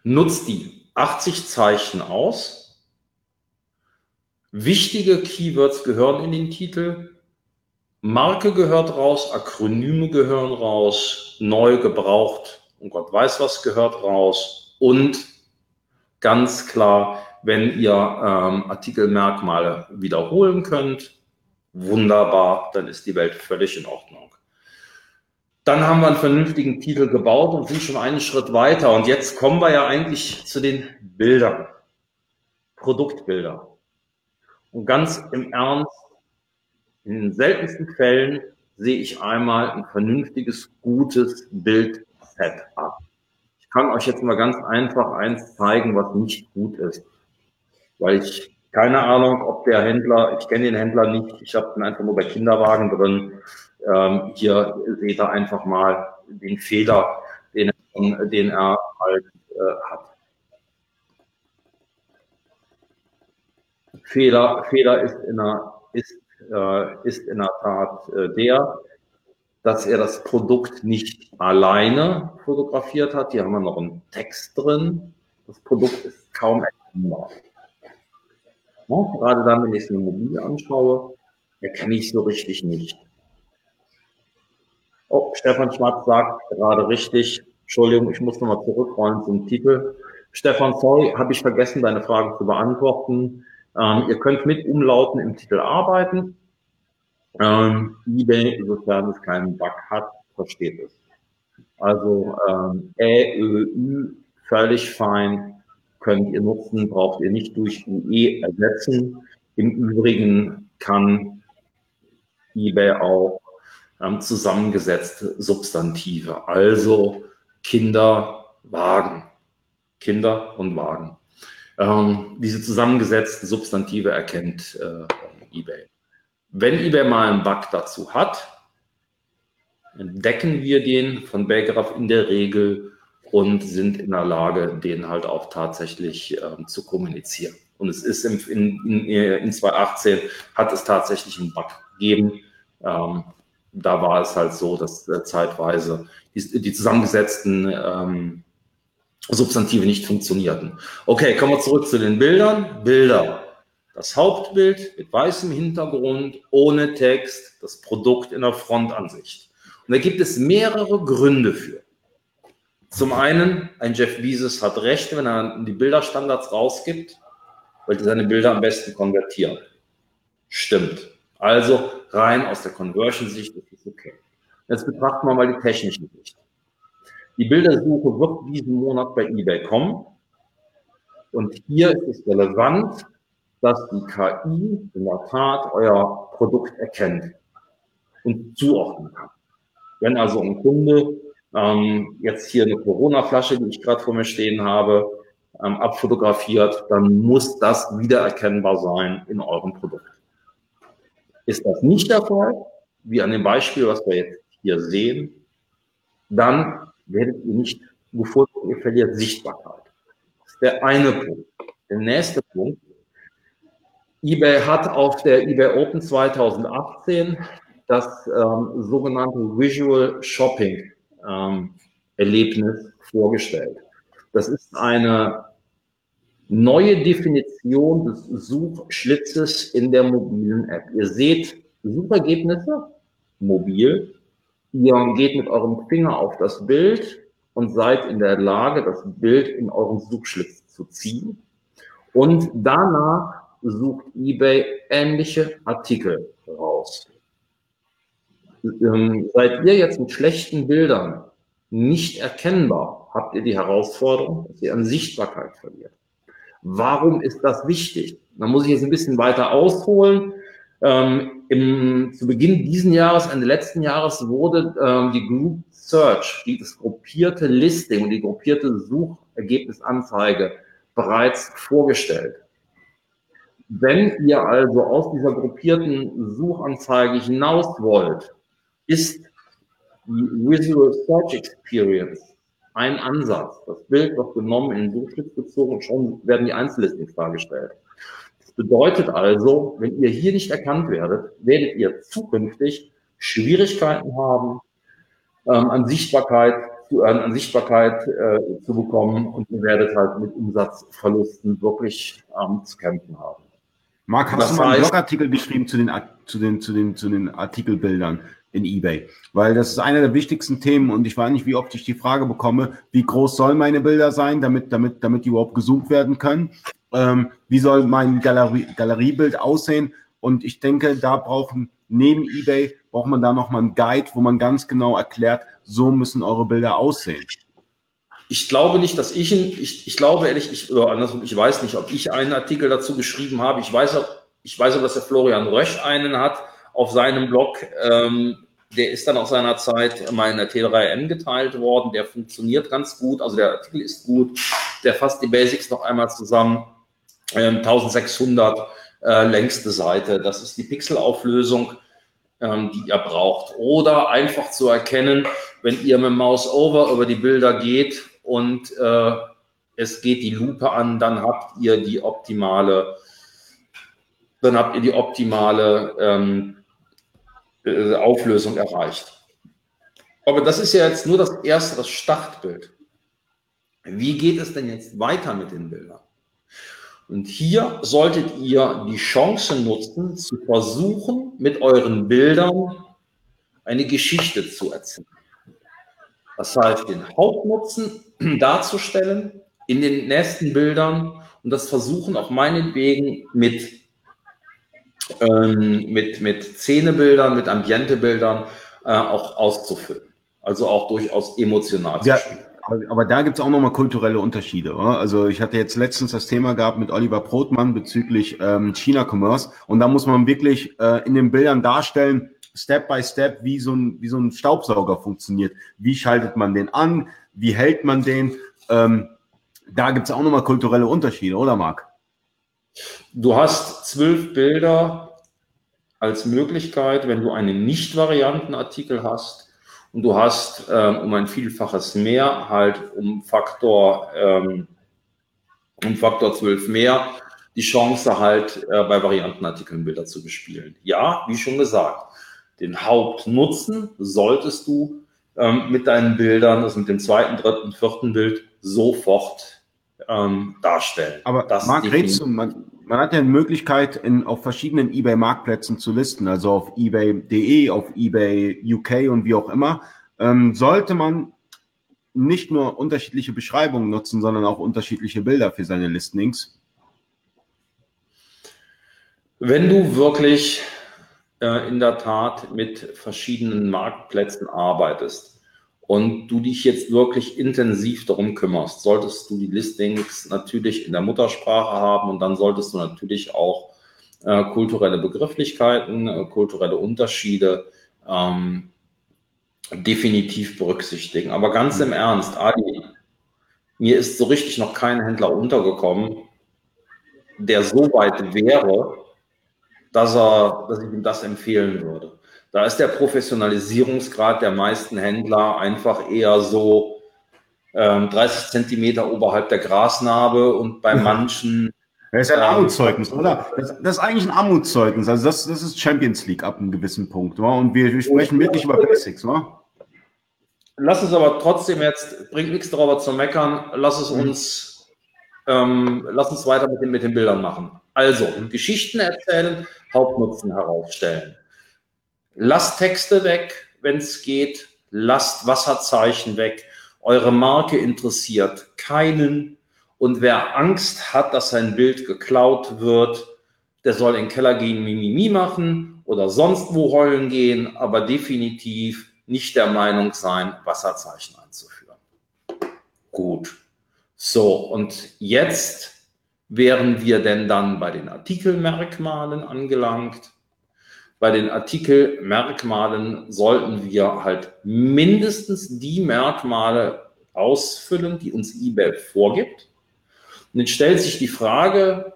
nutzt die 80 Zeichen aus. Wichtige Keywords gehören in den Titel. Marke gehört raus, Akronyme gehören raus, neu gebraucht und Gott weiß was gehört raus. Und ganz klar, wenn ihr ähm, Artikelmerkmale wiederholen könnt, wunderbar, dann ist die Welt völlig in Ordnung. Dann haben wir einen vernünftigen Titel gebaut und sind schon einen Schritt weiter. Und jetzt kommen wir ja eigentlich zu den Bildern, Produktbilder. Und ganz im Ernst, in den seltensten Fällen sehe ich einmal ein vernünftiges, gutes Bild-Setup. Ich kann euch jetzt mal ganz einfach eins zeigen, was nicht gut ist. Weil ich keine Ahnung, ob der Händler, ich kenne den Händler nicht, ich habe ihn einfach nur bei Kinderwagen drin. Ähm, hier seht ihr einfach mal den Fehler, den, den er halt äh, hat. Fehler, Fehler ist in der, ist, äh, ist in der Tat äh, der, dass er das Produkt nicht alleine fotografiert hat. Hier haben wir noch einen Text drin. Das Produkt ist kaum erkennbar. Ja, gerade dann, wenn ich es mir mobil anschaue, erkenne ich es so richtig nicht. Oh, Stefan Schwarz sagt gerade richtig. Entschuldigung, ich muss nochmal zurückrollen zum Titel. Stefan, sorry, habe ich vergessen, deine Frage zu beantworten. Ähm, ihr könnt mit Umlauten im Titel arbeiten. Ähm, eBay, sofern es keinen Bug hat, versteht es. Also ähm, Ä, Ö, Ü, völlig fein, könnt ihr nutzen, braucht ihr nicht durch UE ersetzen. Im Übrigen kann eBay auch ähm, zusammengesetzte Substantive, also Kinder, Wagen, Kinder und Wagen. Ähm, diese zusammengesetzten Substantive erkennt äh, eBay. Wenn eBay mal einen Bug dazu hat, entdecken wir den von Bakeraf in der Regel und sind in der Lage, den halt auch tatsächlich ähm, zu kommunizieren. Und es ist in, in, in 2018 hat es tatsächlich einen Bug gegeben. Ähm, da war es halt so, dass äh, zeitweise die, die zusammengesetzten ähm, Substantive nicht funktionierten. Okay, kommen wir zurück zu den Bildern. Bilder. Das Hauptbild mit weißem Hintergrund, ohne Text, das Produkt in der Frontansicht. Und da gibt es mehrere Gründe für. Zum einen, ein Jeff Bezos hat recht, wenn er die Bilderstandards rausgibt, weil die seine Bilder am besten konvertieren. Stimmt. Also rein aus der Conversion-Sicht ist es okay. Jetzt betrachten wir mal die technische Sicht. Die Bildersuche wird diesen Monat bei eBay kommen. Und hier ist es relevant, dass die KI in der Tat euer Produkt erkennt und zuordnen kann. Wenn also ein Kunde ähm, jetzt hier eine Corona-Flasche, die ich gerade vor mir stehen habe, ähm, abfotografiert, dann muss das wiedererkennbar sein in eurem Produkt. Ist das nicht der Fall, wie an dem Beispiel, was wir jetzt hier sehen, dann werdet ihr nicht gefunden, ihr verliert Sichtbarkeit. Das ist der eine Punkt. Der nächste Punkt. eBay hat auf der eBay Open 2018 das ähm, sogenannte Visual Shopping ähm, Erlebnis vorgestellt. Das ist eine neue Definition des Suchschlitzes in der mobilen App. Ihr seht Suchergebnisse mobil. Ihr geht mit eurem Finger auf das Bild und seid in der Lage, das Bild in euren Suchschlitz zu ziehen. Und danach sucht eBay ähnliche Artikel raus. Ähm, seid ihr jetzt mit schlechten Bildern nicht erkennbar, habt ihr die Herausforderung, dass ihr an Sichtbarkeit verliert. Warum ist das wichtig? Da muss ich jetzt ein bisschen weiter ausholen. Ähm, im, zu Beginn diesen Jahres, Ende letzten Jahres, wurde ähm, die Group Search, die, das gruppierte Listing und die gruppierte Suchergebnisanzeige bereits vorgestellt. Wenn ihr also aus dieser gruppierten Suchanzeige hinaus wollt, ist die Visual Search Experience ein Ansatz. Das Bild wird genommen, in den Suchschlitz gezogen und schon werden die Einzellistings dargestellt. Bedeutet also, wenn ihr hier nicht erkannt werdet, werdet ihr zukünftig Schwierigkeiten haben, ähm, an Sichtbarkeit zu, äh, an Sichtbarkeit äh, zu bekommen und ihr werdet halt mit Umsatzverlusten wirklich ähm, zu kämpfen haben. Marc, hast das du mal einen Blogartikel geschrieben zu den, zu den, zu den, zu den Artikelbildern? in eBay, weil das ist einer der wichtigsten Themen und ich weiß nicht, wie oft ich die Frage bekomme, wie groß sollen meine Bilder sein, damit, damit, damit die überhaupt gezoomt werden können? Ähm, wie soll mein Galerie, Galeriebild aussehen? Und ich denke, da brauchen neben eBay braucht man da nochmal einen Guide, wo man ganz genau erklärt, so müssen eure Bilder aussehen. Ich glaube nicht, dass ich, ich, ich glaube ehrlich, ich, oder andersrum, ich weiß nicht, ob ich einen Artikel dazu geschrieben habe. Ich weiß auch, ich weiß auch, dass der Florian Rösch einen hat auf seinem Blog. Ähm, der ist dann aus seiner Zeit mal in der T3N geteilt worden. Der funktioniert ganz gut. Also der Artikel ist gut. Der fasst die Basics noch einmal zusammen. Ähm, 1600 äh, längste Seite. Das ist die Pixelauflösung, ähm, die ihr braucht. Oder einfach zu erkennen, wenn ihr mit Mouse Over über die Bilder geht und äh, es geht die Lupe an, dann habt ihr die optimale, dann habt ihr die optimale ähm, äh, Auflösung erreicht. Aber das ist ja jetzt nur das erste, das Startbild. Wie geht es denn jetzt weiter mit den Bildern? Und hier solltet ihr die Chance nutzen, zu versuchen, mit euren Bildern eine Geschichte zu erzählen. Das heißt, den Hauptnutzen darzustellen in den nächsten Bildern und das versuchen auch meinetwegen mit ähm, mit, mit Szenebildern, mit Ambientebildern äh, auch auszufüllen. Also auch durchaus emotional ja. zu spielen. Aber da gibt es auch nochmal kulturelle Unterschiede. Oder? Also ich hatte jetzt letztens das Thema gehabt mit Oliver Brotmann bezüglich ähm, China-Commerce und da muss man wirklich äh, in den Bildern darstellen, Step by Step, wie so, ein, wie so ein Staubsauger funktioniert. Wie schaltet man den an? Wie hält man den? Ähm, da gibt es auch nochmal kulturelle Unterschiede, oder Marc? Du hast zwölf Bilder als Möglichkeit, wenn du einen Nicht-Varianten-Artikel hast und du hast ähm, um ein Vielfaches mehr, halt um Faktor, ähm, um Faktor 12 mehr, die Chance halt äh, bei Variantenartikeln Bilder zu bespielen. Ja, wie schon gesagt, den Hauptnutzen solltest du ähm, mit deinen Bildern, also mit dem zweiten, dritten, vierten Bild sofort ähm, darstellen. Aber das Marc Rätzel, man, man hat ja eine Möglichkeit, in, auf verschiedenen eBay-Marktplätzen zu listen, also auf eBay.de, auf eBay UK und wie auch immer. Ähm, sollte man nicht nur unterschiedliche Beschreibungen nutzen, sondern auch unterschiedliche Bilder für seine Listings? Wenn du wirklich äh, in der Tat mit verschiedenen Marktplätzen arbeitest, und du dich jetzt wirklich intensiv darum kümmerst, solltest du die Listings natürlich in der Muttersprache haben und dann solltest du natürlich auch äh, kulturelle Begrifflichkeiten, äh, kulturelle Unterschiede ähm, definitiv berücksichtigen. Aber ganz im Ernst, Adi, mir ist so richtig noch kein Händler untergekommen, der so weit wäre, dass er, dass ich ihm das empfehlen würde. Da ist der Professionalisierungsgrad der meisten Händler einfach eher so ähm, 30 Zentimeter oberhalb der Grasnarbe und bei manchen Das ist ein ähm, Armutszeugnis, oder? Das, das, ist eigentlich ein Armutszeugnis. Also das, das ist Champions League ab einem gewissen Punkt. Oder? Und wir, wir sprechen wirklich über Basics, oder? Lass es aber trotzdem jetzt, bringt nichts darüber zu meckern, lass es mhm. uns, ähm, lass uns weiter mit den, mit den Bildern machen. Also, mhm. Geschichten erzählen, Hauptnutzen herausstellen. Lasst Texte weg, wenn es geht, lasst Wasserzeichen weg. Eure Marke interessiert keinen. Und wer Angst hat, dass sein Bild geklaut wird, der soll in den Keller gehen, Mimimi machen oder sonst wo heulen gehen, aber definitiv nicht der Meinung sein, Wasserzeichen einzuführen. Gut. So, und jetzt wären wir denn dann bei den Artikelmerkmalen angelangt. Bei den Artikelmerkmalen sollten wir halt mindestens die Merkmale ausfüllen, die uns eBay vorgibt. Und jetzt stellt sich die Frage,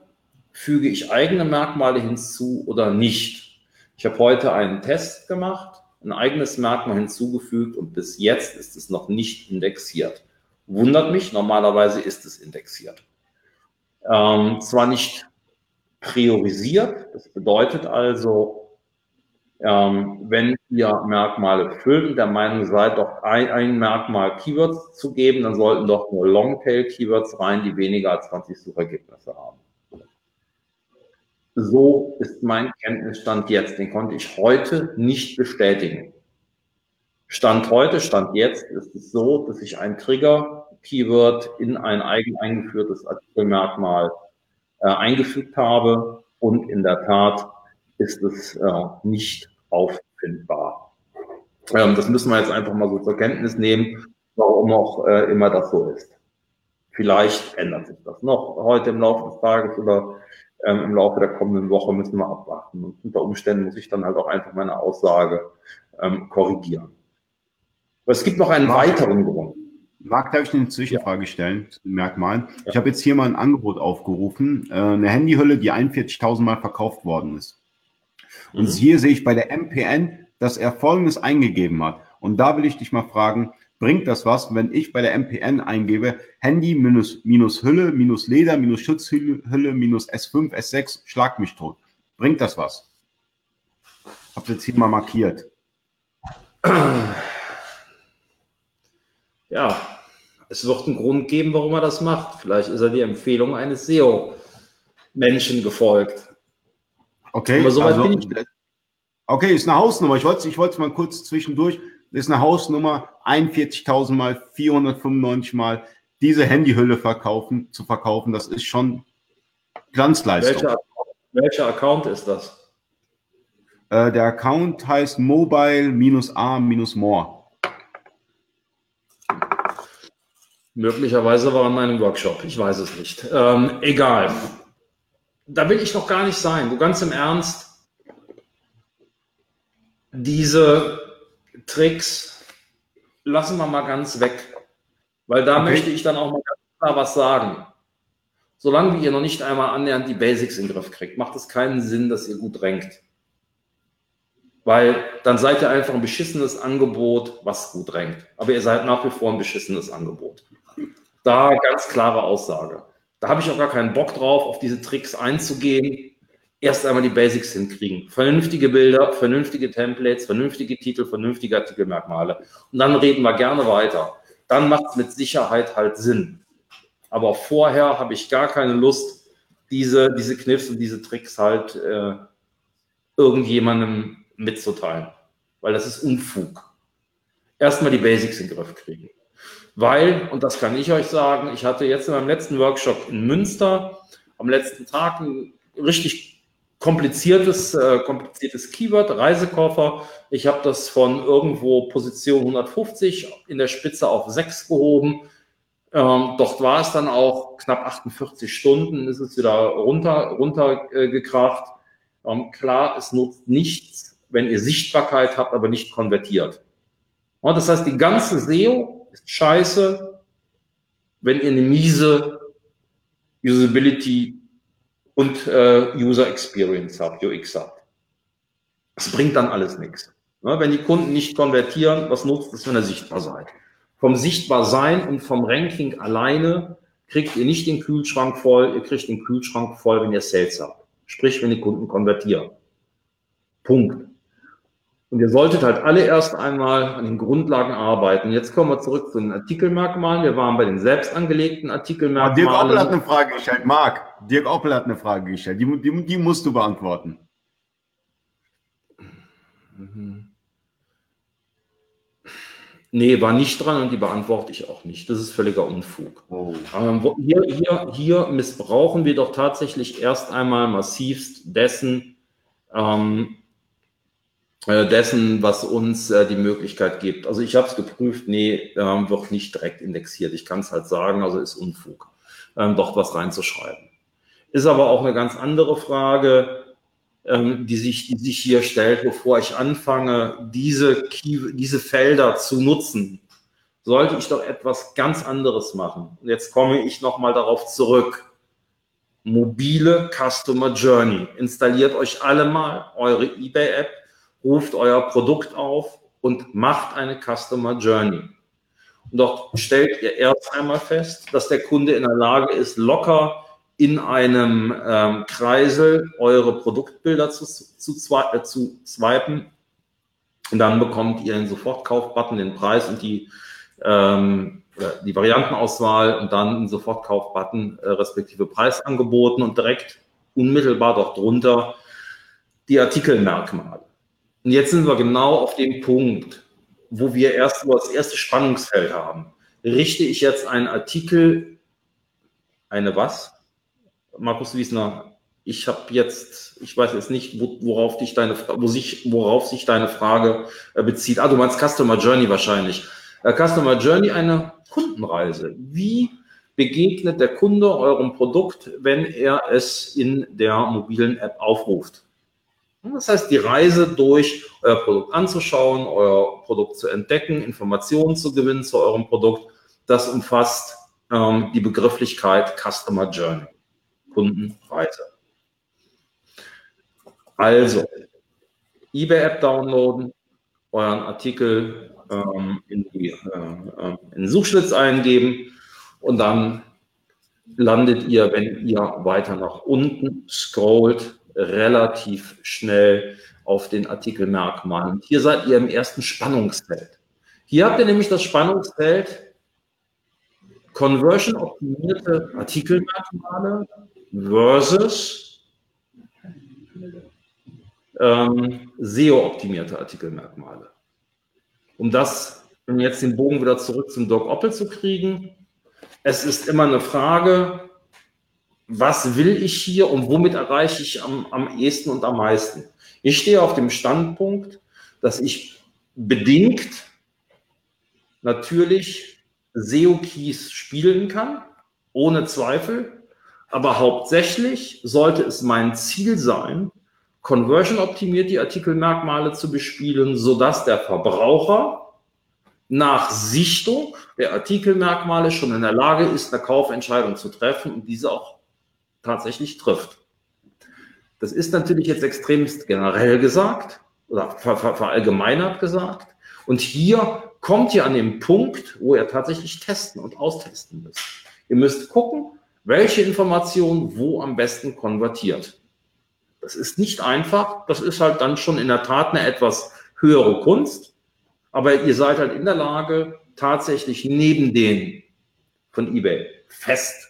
füge ich eigene Merkmale hinzu oder nicht? Ich habe heute einen Test gemacht ein eigenes Merkmal hinzugefügt und bis jetzt ist es noch nicht indexiert. Wundert mich, normalerweise ist es indexiert. Ähm, zwar nicht priorisiert, das bedeutet also, ähm, wenn ihr Merkmale füllt und der Meinung seid, doch ein, ein Merkmal Keywords zu geben, dann sollten doch nur Longtail-Keywords rein, die weniger als 20 Suchergebnisse haben. So ist mein Kenntnisstand jetzt. Den konnte ich heute nicht bestätigen. Stand heute, Stand jetzt ist es so, dass ich ein Trigger-Keyword in ein eigen eingeführtes Artikelmerkmal äh, eingefügt habe und in der Tat ist es äh, nicht auffindbar. Ähm, das müssen wir jetzt einfach mal so zur Kenntnis nehmen, warum auch äh, immer das so ist. Vielleicht ändert sich das noch heute im Laufe des Tages oder ähm, im Laufe der kommenden Woche müssen wir abwarten. Und unter Umständen muss ich dann halt auch einfach meine Aussage ähm, korrigieren. Aber es gibt noch einen Marc, weiteren Grund. Marc, darf ich eine Zwischenfrage ja. stellen zu Merkmalen? Ja. Ich habe jetzt hier mal ein Angebot aufgerufen, äh, eine Handyhülle, die 41.000 Mal verkauft worden ist. Und mhm. hier sehe ich bei der MPN, dass er Folgendes eingegeben hat. Und da will ich dich mal fragen, bringt das was, wenn ich bei der MPN eingebe, Handy minus, minus Hülle, minus Leder, minus Schutzhülle, minus S5, S6, schlag mich tot. Bringt das was? Hab jetzt hier mal markiert. Ja, es wird einen Grund geben, warum er das macht. Vielleicht ist er die Empfehlung eines SEO-Menschen gefolgt. Okay, Aber soweit also, bin ich. Okay, ist eine Hausnummer. Ich wollte es ich mal kurz zwischendurch ist eine Hausnummer 41.000 mal 495 mal diese Handyhülle verkaufen, zu verkaufen, das ist schon Glanzleistung. Welcher, welcher Account ist das? Äh, der Account heißt mobile-a-more. Möglicherweise war in meinem Workshop, ich weiß es nicht. Ähm, egal. Da will ich noch gar nicht sein. Du ganz im Ernst, diese Tricks lassen wir mal ganz weg, weil da okay. möchte ich dann auch mal ganz klar was sagen. Solange ihr noch nicht einmal annähernd die Basics in den Griff kriegt, macht es keinen Sinn, dass ihr gut renkt. Weil dann seid ihr einfach ein beschissenes Angebot, was gut renkt. Aber ihr seid nach wie vor ein beschissenes Angebot. Da ganz klare Aussage. Da habe ich auch gar keinen Bock drauf, auf diese Tricks einzugehen erst einmal die Basics hinkriegen. Vernünftige Bilder, vernünftige Templates, vernünftige Titel, vernünftige Artikelmerkmale. Und dann reden wir gerne weiter. Dann macht es mit Sicherheit halt Sinn. Aber vorher habe ich gar keine Lust, diese, diese Kniffs und diese Tricks halt äh, irgendjemandem mitzuteilen. Weil das ist Unfug. Erstmal die Basics in den Griff kriegen. Weil, und das kann ich euch sagen, ich hatte jetzt in meinem letzten Workshop in Münster am letzten Tag ein richtig kompliziertes, äh, kompliziertes Keyword, Reisekoffer. Ich habe das von irgendwo Position 150 in der Spitze auf 6 gehoben. Ähm, dort war es dann auch knapp 48 Stunden, ist es wieder runter, runtergekracht. Äh, ähm, klar, es nutzt nichts, wenn ihr Sichtbarkeit habt, aber nicht konvertiert. Und das heißt, die ganze SEO scheiße, wenn ihr eine miese Usability und äh, User Experience habt, UX habt. Das bringt dann alles nichts. Ne? Wenn die Kunden nicht konvertieren, was nutzt es, wenn ihr sichtbar seid? Vom Sichtbarsein und vom Ranking alleine kriegt ihr nicht den Kühlschrank voll, ihr kriegt den Kühlschrank voll, wenn ihr Sales habt. Sprich, wenn die Kunden konvertieren. Punkt. Und ihr solltet halt alle erst einmal an den Grundlagen arbeiten. Jetzt kommen wir zurück zu den Artikelmerkmalen. Wir waren bei den selbst angelegten Artikelmerkmalen. Dirk Oppel hat eine Frage gestellt. Marc, Dirk Oppel hat eine Frage gestellt. Die, die, die musst du beantworten. Mhm. Nee, war nicht dran und die beantworte ich auch nicht. Das ist völliger Unfug. Oh. Ähm, hier, hier, hier missbrauchen wir doch tatsächlich erst einmal massivst dessen, ähm, äh, dessen, was uns äh, die Möglichkeit gibt. Also ich habe es geprüft, nee, ähm, wird nicht direkt indexiert. Ich kann es halt sagen, also ist Unfug, ähm, dort was reinzuschreiben. Ist aber auch eine ganz andere Frage, ähm, die, sich, die sich hier stellt, bevor ich anfange, diese, Key, diese Felder zu nutzen, sollte ich doch etwas ganz anderes machen. Und jetzt komme ich nochmal darauf zurück. Mobile Customer Journey. Installiert euch alle mal eure eBay-App, ruft euer Produkt auf und macht eine Customer Journey. Und dort stellt ihr erst einmal fest, dass der Kunde in der Lage ist, locker in einem ähm, Kreisel eure Produktbilder zu, zu, äh, zu swipen. Und dann bekommt ihr den Sofortkauf-Button, den Preis und die, ähm, die Variantenauswahl und dann den Sofortkauf-Button äh, respektive Preis angeboten und direkt unmittelbar dort drunter die Artikelmerkmale. Und jetzt sind wir genau auf dem Punkt, wo wir erst nur das erste Spannungsfeld haben. Richte ich jetzt einen Artikel, eine was? Markus Wiesner, ich habe jetzt, ich weiß jetzt nicht, worauf dich deine, wo sich, worauf sich deine Frage äh, bezieht. Ah, du meinst Customer Journey wahrscheinlich. Äh, Customer Journey, eine Kundenreise. Wie begegnet der Kunde eurem Produkt, wenn er es in der mobilen App aufruft? Das heißt, die Reise durch euer Produkt anzuschauen, euer Produkt zu entdecken, Informationen zu gewinnen zu eurem Produkt, das umfasst ähm, die Begrifflichkeit Customer Journey. Kunden weiter. Also, eBay-App downloaden, euren Artikel ähm, in, die, äh, in den Suchschlitz eingeben und dann landet ihr, wenn ihr weiter nach unten scrollt, relativ schnell auf den Artikelmerkmalen. Hier seid ihr im ersten Spannungsfeld. Hier habt ihr nämlich das Spannungsfeld Conversion-optimierte Artikelmerkmale versus ähm, SEO-optimierte Artikelmerkmale. Um das, um jetzt den Bogen wieder zurück zum Doc Oppel zu kriegen, es ist immer eine Frage, was will ich hier und womit erreiche ich am, am ehesten und am meisten? Ich stehe auf dem Standpunkt, dass ich bedingt natürlich SEO-Keys spielen kann, ohne Zweifel. Aber hauptsächlich sollte es mein Ziel sein, conversion-optimiert die Artikelmerkmale zu bespielen, sodass der Verbraucher nach Sichtung der Artikelmerkmale schon in der Lage ist, eine Kaufentscheidung zu treffen und diese auch tatsächlich trifft. Das ist natürlich jetzt extremst generell gesagt oder verallgemeinert gesagt. Und hier kommt ihr an den Punkt, wo ihr tatsächlich testen und austesten müsst. Ihr müsst gucken, welche Information wo am besten konvertiert. Das ist nicht einfach, das ist halt dann schon in der Tat eine etwas höhere Kunst, aber ihr seid halt in der Lage, tatsächlich neben den von eBay fest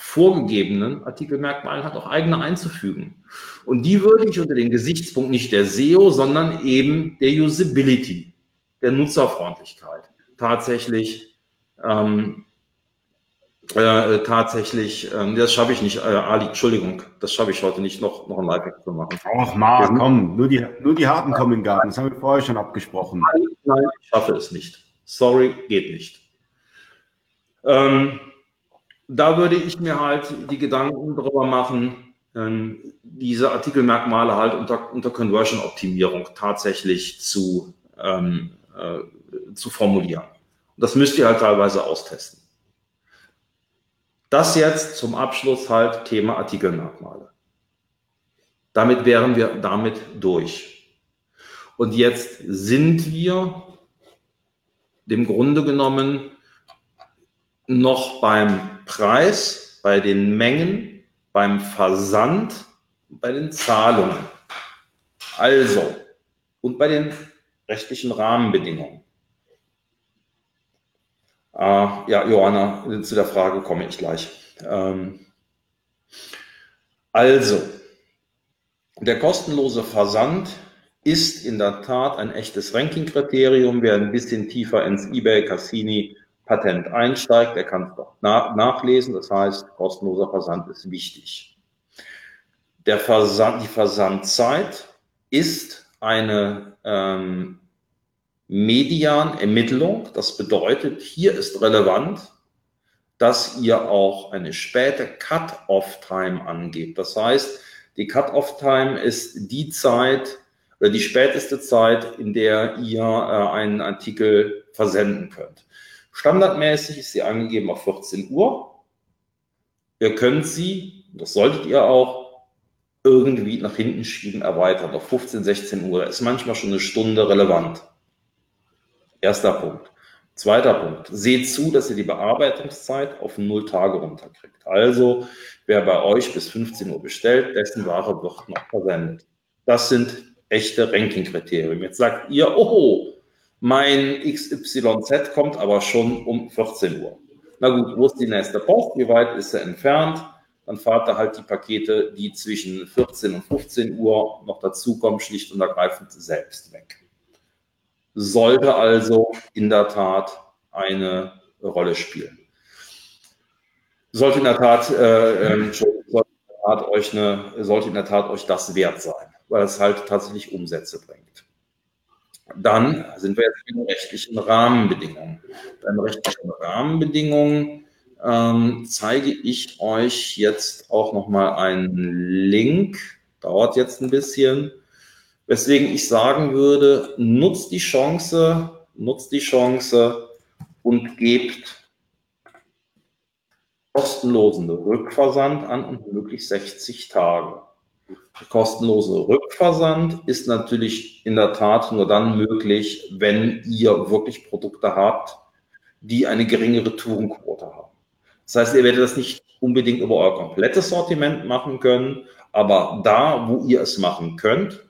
vorgegebenen Artikelmerkmalen hat auch eigene einzufügen. Und die würde ich unter den Gesichtspunkt nicht der SEO, sondern eben der Usability, der Nutzerfreundlichkeit tatsächlich ähm, äh, tatsächlich, ähm, das schaffe ich nicht, äh, Ali, Entschuldigung, das schaffe ich heute nicht, noch, noch ein live zu machen. Ach, Marc, komm, nur die, nur die Harten kommen in den Garten, das haben wir vorher schon abgesprochen. Nein, nein, ich schaffe es nicht. Sorry, geht nicht. Ähm, da würde ich mir halt die Gedanken darüber machen, ähm, diese Artikelmerkmale halt unter, unter Conversion-Optimierung tatsächlich zu, ähm, äh, zu formulieren. Und das müsst ihr halt teilweise austesten. Das jetzt zum Abschluss halt Thema Artikelmerkmale. Damit wären wir damit durch. Und jetzt sind wir dem Grunde genommen noch beim Preis, bei den Mengen, beim Versand, bei den Zahlungen. Also, und bei den rechtlichen Rahmenbedingungen. Äh, ja, Johanna, zu der Frage komme ich gleich. Ähm, also, der kostenlose Versand ist in der Tat ein echtes Ranking-Kriterium. Wer ein bisschen tiefer ins eBay Cassini Patent einsteigt, der kann es doch na nachlesen. Das heißt, kostenloser Versand ist wichtig. Der Versand, die Versandzeit ist eine ähm, Median-Ermittlung. Das bedeutet, hier ist relevant, dass ihr auch eine späte Cut-off-Time angebt. Das heißt, die Cut-off-Time ist die Zeit oder die späteste Zeit, in der ihr äh, einen Artikel versenden könnt. Standardmäßig ist sie angegeben auf 14 Uhr. Ihr könnt sie, das solltet ihr auch, irgendwie nach hinten schieben, erweitern auf 15, 16 Uhr. Ist manchmal schon eine Stunde relevant. Erster Punkt. Zweiter Punkt. Seht zu, dass ihr die Bearbeitungszeit auf null Tage runterkriegt. Also, wer bei euch bis 15 Uhr bestellt, dessen Ware wird noch versendet. Das sind echte Ranking-Kriterien. Jetzt sagt ihr, oh, mein XYZ kommt aber schon um 14 Uhr. Na gut, wo ist die nächste Post? Wie weit ist er entfernt? Dann fahrt er halt die Pakete, die zwischen 14 und 15 Uhr noch dazukommen, schlicht und ergreifend selbst weg. Sollte also in der Tat eine Rolle spielen. Sollte in der Tat, äh, äh, sollte, in der Tat euch eine, sollte in der Tat euch das wert sein, weil es halt tatsächlich Umsätze bringt. Dann sind wir jetzt in den rechtlichen Rahmenbedingungen. Bei den rechtlichen Rahmenbedingungen ähm, zeige ich euch jetzt auch nochmal einen Link. Dauert jetzt ein bisschen. Weswegen ich sagen würde, nutzt die Chance, nutzt die Chance und gebt kostenlosen Rückversand an und möglichst 60 Tage kostenlose Rückversand ist natürlich in der Tat nur dann möglich, wenn ihr wirklich Produkte habt, die eine geringere Tourenquote haben. Das heißt, ihr werdet das nicht unbedingt über euer komplettes Sortiment machen können, aber da, wo ihr es machen könnt,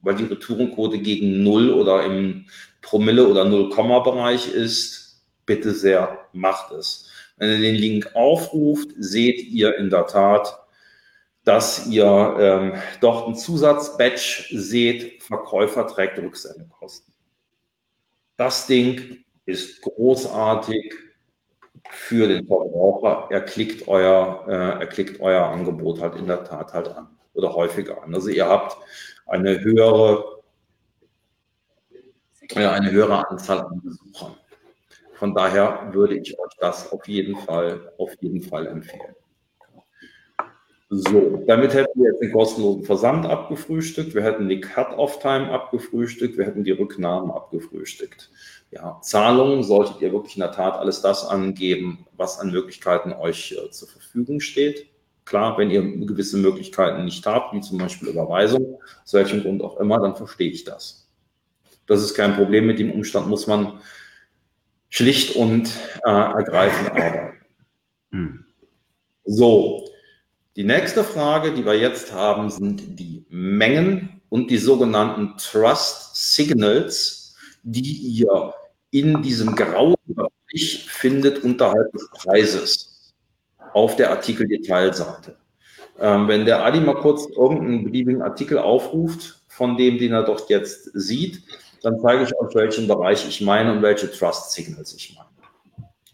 weil die Retourenquote gegen Null oder im Promille- oder Null-Komma-Bereich ist, bitte sehr, macht es. Wenn ihr den Link aufruft, seht ihr in der Tat, dass ihr ähm, dort einen Zusatzbatch seht, Verkäufer trägt Rücksendekosten. Das Ding ist großartig für den Verbraucher. Er klickt euer, äh, er klickt euer Angebot halt in der Tat halt an oder häufiger an. Also ihr habt eine höhere, äh, eine höhere Anzahl an Besuchern. Von daher würde ich euch das auf jeden Fall, auf jeden Fall empfehlen. So, damit hätten wir jetzt den kostenlosen Versand abgefrühstückt, wir hätten die Cut-Off-Time abgefrühstückt, wir hätten die Rücknahmen abgefrühstückt. Ja, Zahlungen solltet ihr wirklich in der Tat alles das angeben, was an Möglichkeiten euch äh, zur Verfügung steht. Klar, wenn ihr gewisse Möglichkeiten nicht habt, wie zum Beispiel Überweisung, aus welchem Grund auch immer, dann verstehe ich das. Das ist kein Problem. Mit dem Umstand muss man schlicht und äh, ergreifend arbeiten. Hm. So, die nächste Frage, die wir jetzt haben, sind die Mengen und die sogenannten Trust Signals, die ihr in diesem grauen Bereich findet unterhalb des Preises auf der Artikeldetailseite. Ähm, wenn der Adi mal kurz irgendeinen beliebigen Artikel aufruft, von dem, den er doch jetzt sieht, dann zeige ich euch, welchen Bereich ich meine und welche Trust Signals ich meine.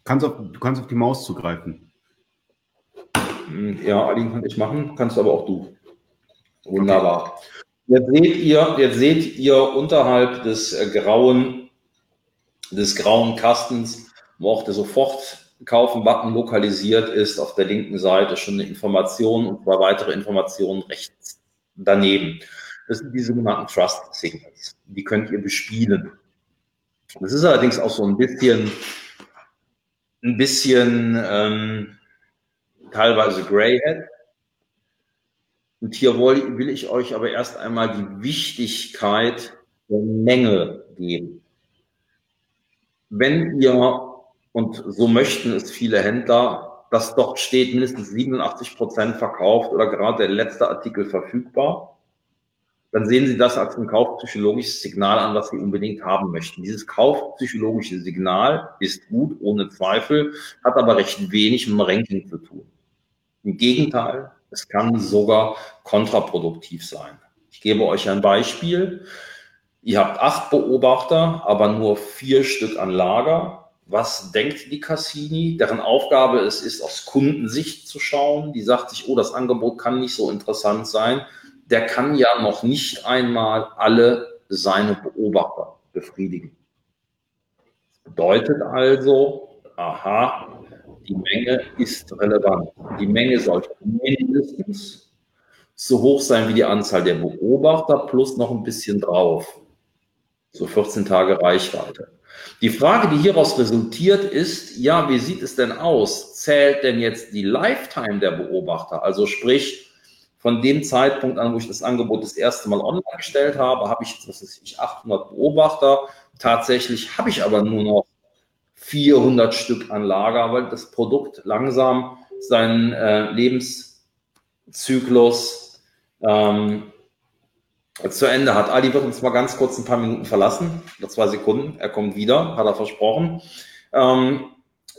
Kannst auf, du kannst auf die Maus zugreifen. Hm, ja, Aline kann ich machen, kannst aber auch du. Wunderbar. Jetzt seht ihr, jetzt seht ihr unterhalb des äh, grauen, des grauen Kastens, wo auch der sofort kaufen Button lokalisiert ist, auf der linken Seite schon eine Information und zwei weitere Informationen rechts daneben. Das sind die sogenannten Trust Signals. Die könnt ihr bespielen. Das ist allerdings auch so ein bisschen, ein bisschen, ähm, teilweise Greyhead. Und hier will ich euch aber erst einmal die Wichtigkeit der Menge geben. Wenn ihr und so möchten es viele Händler, dass dort steht mindestens 87 Prozent verkauft oder gerade der letzte Artikel verfügbar, dann sehen Sie das als ein kaufpsychologisches Signal an, was Sie unbedingt haben möchten. Dieses kaufpsychologische Signal ist gut, ohne Zweifel, hat aber recht wenig mit dem Ranking zu tun. Im Gegenteil, es kann sogar kontraproduktiv sein. Ich gebe euch ein Beispiel. Ihr habt acht Beobachter, aber nur vier Stück an Lager. Was denkt die Cassini? Deren Aufgabe es ist, aus Kundensicht zu schauen. Die sagt sich, oh, das Angebot kann nicht so interessant sein der kann ja noch nicht einmal alle seine Beobachter befriedigen. Das bedeutet also, aha, die Menge ist relevant. Die Menge sollte mindestens so hoch sein wie die Anzahl der Beobachter plus noch ein bisschen drauf. So 14 Tage Reichweite. Die Frage, die hieraus resultiert, ist, ja, wie sieht es denn aus? Zählt denn jetzt die Lifetime der Beobachter? Also sprich, von dem Zeitpunkt an, wo ich das Angebot das erste Mal online gestellt habe, habe ich jetzt, was weiß ich, 800 Beobachter. Tatsächlich habe ich aber nur noch 400 Stück an Lager, weil das Produkt langsam seinen äh, Lebenszyklus ähm, zu Ende hat. Ali wird uns mal ganz kurz ein paar Minuten verlassen, oder zwei Sekunden. Er kommt wieder, hat er versprochen. Ähm,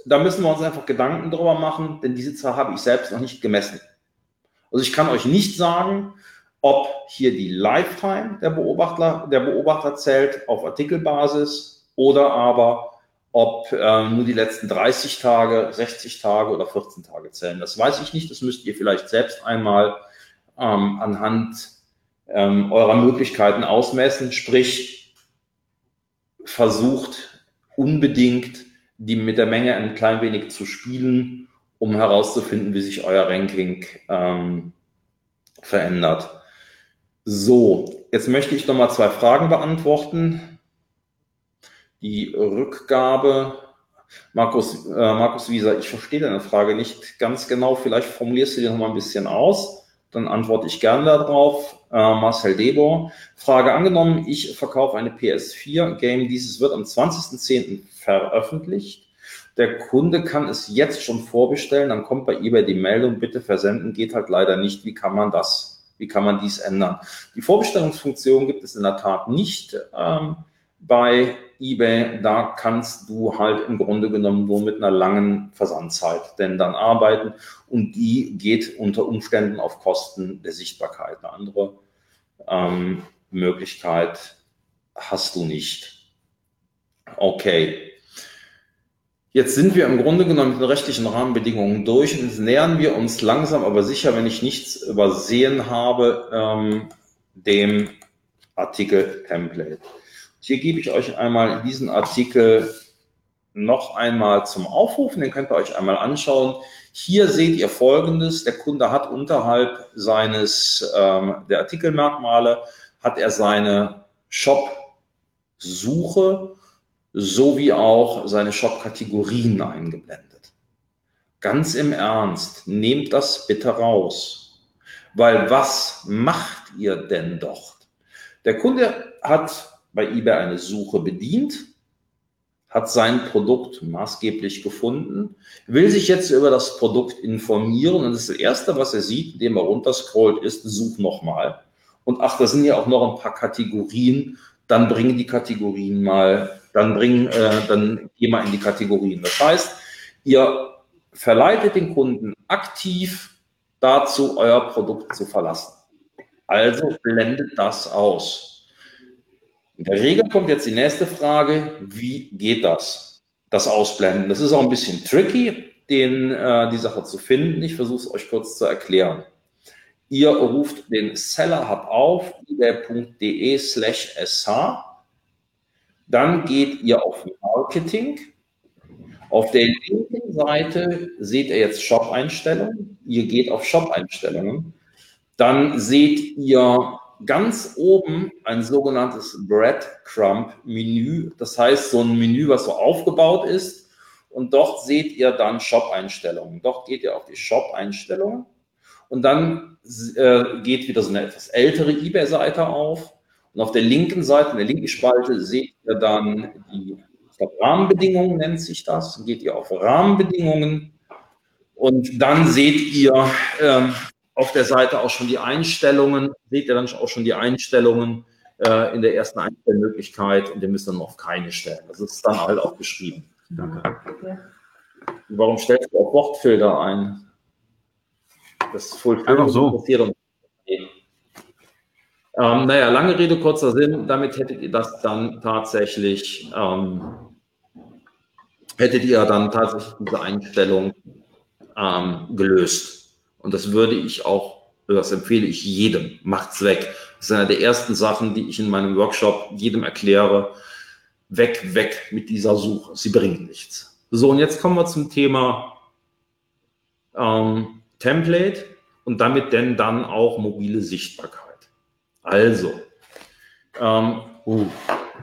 da müssen wir uns einfach Gedanken drüber machen, denn diese Zahl habe ich selbst noch nicht gemessen. Also ich kann euch nicht sagen, ob hier die Lifetime der Beobachter, der Beobachter zählt auf Artikelbasis oder aber ob äh, nur die letzten 30 Tage, 60 Tage oder 14 Tage zählen. Das weiß ich nicht. Das müsst ihr vielleicht selbst einmal ähm, anhand ähm, eurer Möglichkeiten ausmessen. Sprich, versucht unbedingt die mit der Menge ein klein wenig zu spielen um herauszufinden, wie sich euer Ranking ähm, verändert. So, jetzt möchte ich noch mal zwei Fragen beantworten. Die Rückgabe, Markus, äh, Markus Wieser, ich verstehe deine Frage nicht ganz genau. Vielleicht formulierst du die noch mal ein bisschen aus. Dann antworte ich gerne darauf. Äh, Marcel Debor. Frage angenommen, ich verkaufe eine PS4-Game. Dieses wird am 20.10. veröffentlicht. Der Kunde kann es jetzt schon vorbestellen, dann kommt bei eBay die Meldung, bitte versenden, geht halt leider nicht. Wie kann man das, wie kann man dies ändern? Die Vorbestellungsfunktion gibt es in der Tat nicht ähm, bei eBay. Da kannst du halt im Grunde genommen nur mit einer langen Versandzeit denn dann arbeiten und die geht unter Umständen auf Kosten der Sichtbarkeit. Eine andere ähm, Möglichkeit hast du nicht. Okay. Jetzt sind wir im Grunde genommen mit den rechtlichen Rahmenbedingungen durch und nähern wir uns langsam, aber sicher, wenn ich nichts übersehen habe, ähm, dem Artikel Template. Hier gebe ich euch einmal diesen Artikel noch einmal zum Aufrufen, den könnt ihr euch einmal anschauen. Hier seht ihr Folgendes, der Kunde hat unterhalb seines ähm, der Artikelmerkmale, hat er seine Shop-Suche sowie auch seine Shop-Kategorien eingeblendet. Ganz im Ernst, nehmt das bitte raus. Weil was macht ihr denn dort? Der Kunde hat bei eBay eine Suche bedient, hat sein Produkt maßgeblich gefunden, will sich jetzt über das Produkt informieren und das Erste, was er sieht, indem er runterscrollt, ist, such nochmal. Und ach, da sind ja auch noch ein paar Kategorien, dann bringen die Kategorien mal dann bringen, äh, dann geh mal in die Kategorien. Das heißt, ihr verleitet den Kunden aktiv dazu, euer Produkt zu verlassen. Also blendet das aus. In der Regel kommt jetzt die nächste Frage, wie geht das? Das Ausblenden. Das ist auch ein bisschen tricky, den, äh, die Sache zu finden. Ich versuche es euch kurz zu erklären. Ihr ruft den Seller Hub auf, ebay.de slash sh dann geht ihr auf Marketing. Auf der linken Seite seht ihr jetzt Shop-Einstellungen. Ihr geht auf Shop-Einstellungen. Dann seht ihr ganz oben ein sogenanntes Breadcrumb-Menü. Das heißt, so ein Menü, was so aufgebaut ist. Und dort seht ihr dann Shop-Einstellungen. Dort geht ihr auf die Shop-Einstellungen. Und dann äh, geht wieder so eine etwas ältere eBay-Seite auf. Und auf der linken Seite, in der linken Spalte, seht ihr dann die Rahmenbedingungen nennt sich das. Geht ihr auf Rahmenbedingungen und dann seht ihr ähm, auf der Seite auch schon die Einstellungen, seht ihr dann auch schon die Einstellungen äh, in der ersten Einstellmöglichkeit und ihr müsst dann auf keine stellen. Das ist dann halt auch beschrieben. Danke. Warum stellst du auch Wortfilter ein? Das ist Einfach so. Ähm, naja, lange Rede, kurzer Sinn. Damit hättet ihr das dann tatsächlich, ähm, hättet ihr dann tatsächlich diese Einstellung ähm, gelöst. Und das würde ich auch, das empfehle ich jedem. Macht's weg. Das ist eine der ersten Sachen, die ich in meinem Workshop jedem erkläre. Weg, weg mit dieser Suche. Sie bringt nichts. So, und jetzt kommen wir zum Thema ähm, Template und damit denn dann auch mobile Sichtbarkeit. Also. Ähm, uh.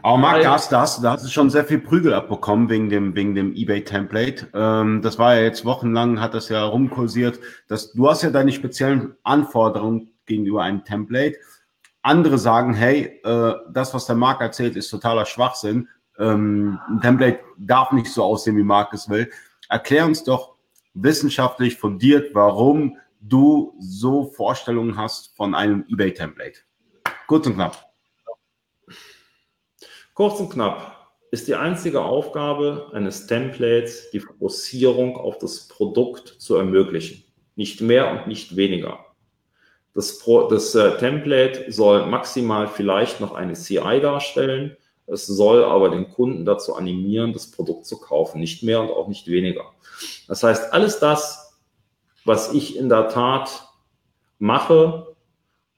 Aber Marc, da hast, da, hast, da hast du schon sehr viel Prügel abbekommen wegen dem, wegen dem eBay-Template. Ähm, das war ja jetzt wochenlang, hat das ja rumkursiert. Das, du hast ja deine speziellen Anforderungen gegenüber einem Template. Andere sagen, hey, äh, das, was der Marc erzählt, ist totaler Schwachsinn. Ähm, ein Template darf nicht so aussehen, wie Marc es will. Erklär uns doch wissenschaftlich fundiert, warum du so Vorstellungen hast von einem eBay-Template. Kurz und knapp. Kurz und knapp ist die einzige Aufgabe eines Templates, die Fokussierung auf das Produkt zu ermöglichen. Nicht mehr und nicht weniger. Das, Pro, das äh, Template soll maximal vielleicht noch eine CI darstellen. Es soll aber den Kunden dazu animieren, das Produkt zu kaufen. Nicht mehr und auch nicht weniger. Das heißt, alles das, was ich in der Tat mache,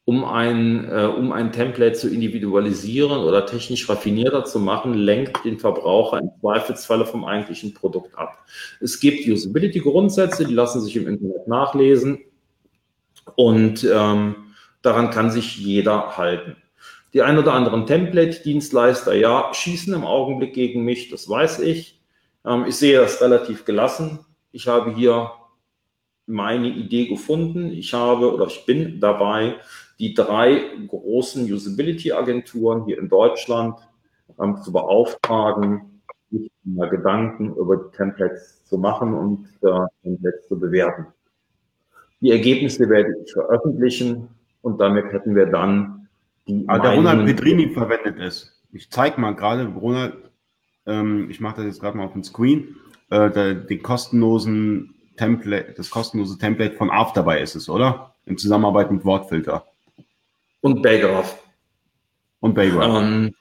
um ein, äh, um ein Template zu individualisieren oder technisch raffinierter zu machen, lenkt den Verbraucher im Zweifelsfalle vom eigentlichen Produkt ab. Es gibt Usability-Grundsätze, die lassen sich im Internet nachlesen und ähm, daran kann sich jeder halten. Die ein oder anderen Template-Dienstleister, ja, schießen im Augenblick gegen mich, das weiß ich. Ähm, ich sehe das relativ gelassen. Ich habe hier meine Idee gefunden. Ich habe oder ich bin dabei, die drei großen Usability-Agenturen hier in Deutschland ähm, zu beauftragen, sich mal Gedanken über die Templates zu machen und äh, Templates zu bewerten. Die Ergebnisse werde ich veröffentlichen und damit hätten wir dann die. Aber der Ronald Pedrini verwendet es. Ich zeige mal gerade, Ronald, ähm, ich mache das jetzt gerade mal auf dem Screen, äh, der, den kostenlosen Template, das kostenlose Template von Afterby ist es, oder? In Zusammenarbeit mit Wortfilter. Und Baygraph. Und Baygraph. Ähm,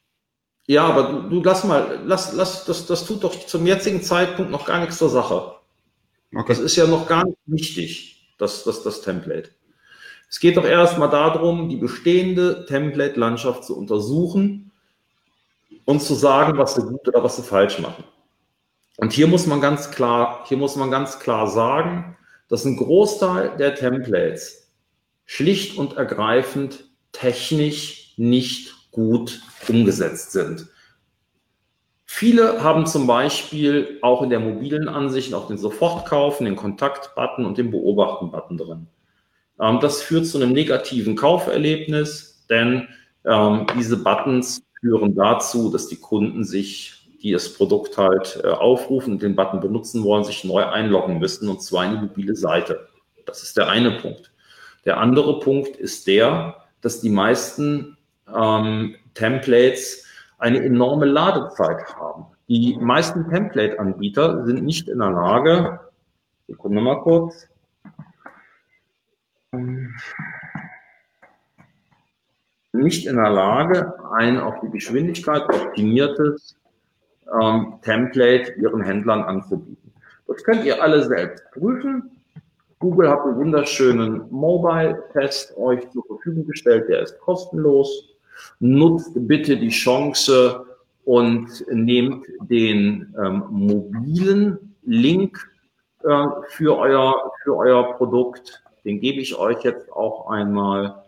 ja, aber du, du, lass mal, lass, lass, das, das tut doch zum jetzigen Zeitpunkt noch gar nichts zur Sache. Okay. Das ist ja noch gar nicht wichtig, das, das, das Template. Es geht doch erstmal darum, die bestehende Template-Landschaft zu untersuchen und zu sagen, was sie gut oder was sie falsch machen. Und hier muss man ganz klar, hier muss man ganz klar sagen, dass ein Großteil der Templates schlicht und ergreifend technisch nicht gut umgesetzt sind. Viele haben zum Beispiel auch in der mobilen Ansicht auch den Sofortkaufen, den Kontakt-Button und den Beobachten-Button drin. Ähm, das führt zu einem negativen Kauferlebnis, denn ähm, diese Buttons führen dazu, dass die Kunden sich, die das Produkt halt äh, aufrufen und den Button benutzen wollen, sich neu einloggen müssen und zwar in die mobile Seite. Das ist der eine Punkt. Der andere Punkt ist der, dass die meisten ähm, Templates eine enorme Ladezeit haben. Die meisten Template-Anbieter sind nicht in der Lage, Sekunde mal kurz, nicht in der Lage, ein auf die Geschwindigkeit optimiertes ähm, Template ihren Händlern anzubieten. Das könnt ihr alle selbst prüfen. Google hat einen wunderschönen Mobile-Test euch zur Verfügung gestellt, der ist kostenlos. Nutzt bitte die Chance und nehmt den ähm, mobilen Link äh, für, euer, für euer Produkt. Den gebe ich euch jetzt auch einmal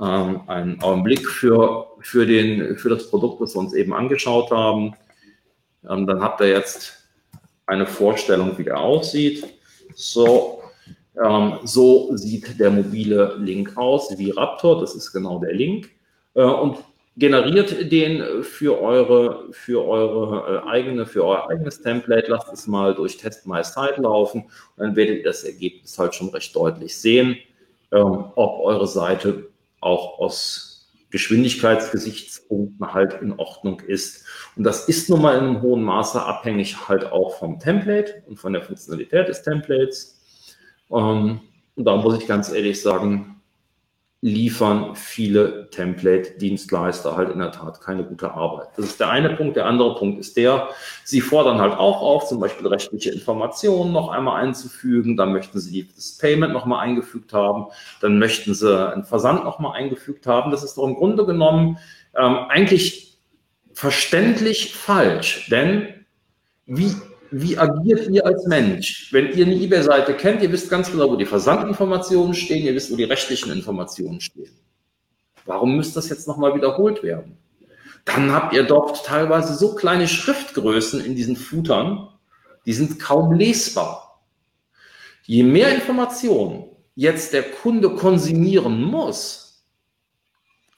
ähm, einen Augenblick für, für, den, für das Produkt, das wir uns eben angeschaut haben. Ähm, dann habt ihr jetzt eine Vorstellung, wie der aussieht. So, ähm, so sieht der mobile Link aus wie Raptor, das ist genau der Link. Äh, und generiert den für eure, für eure äh, eigene, für euer eigenes Template, lasst es mal durch Test My Site laufen und dann werdet ihr das Ergebnis halt schon recht deutlich sehen, ähm, ob eure Seite auch aus Geschwindigkeitsgesichtspunkten halt in Ordnung ist. Und das ist nun mal in einem hohen Maße abhängig halt auch vom Template und von der Funktionalität des Templates. Ähm, und da muss ich ganz ehrlich sagen, liefern viele Template-Dienstleister halt in der Tat keine gute Arbeit. Das ist der eine Punkt. Der andere Punkt ist der, sie fordern halt auch auf, zum Beispiel rechtliche Informationen noch einmal einzufügen. Dann möchten sie das Payment noch mal eingefügt haben. Dann möchten sie einen Versand noch mal eingefügt haben. Das ist doch im Grunde genommen ähm, eigentlich verständlich falsch. Denn wie wie agiert ihr als Mensch? Wenn ihr eine eBay-Seite kennt, ihr wisst ganz genau, wo die Versandinformationen stehen, ihr wisst, wo die rechtlichen Informationen stehen. Warum müsste das jetzt nochmal wiederholt werden? Dann habt ihr dort teilweise so kleine Schriftgrößen in diesen Footern, die sind kaum lesbar. Je mehr Informationen jetzt der Kunde konsumieren muss,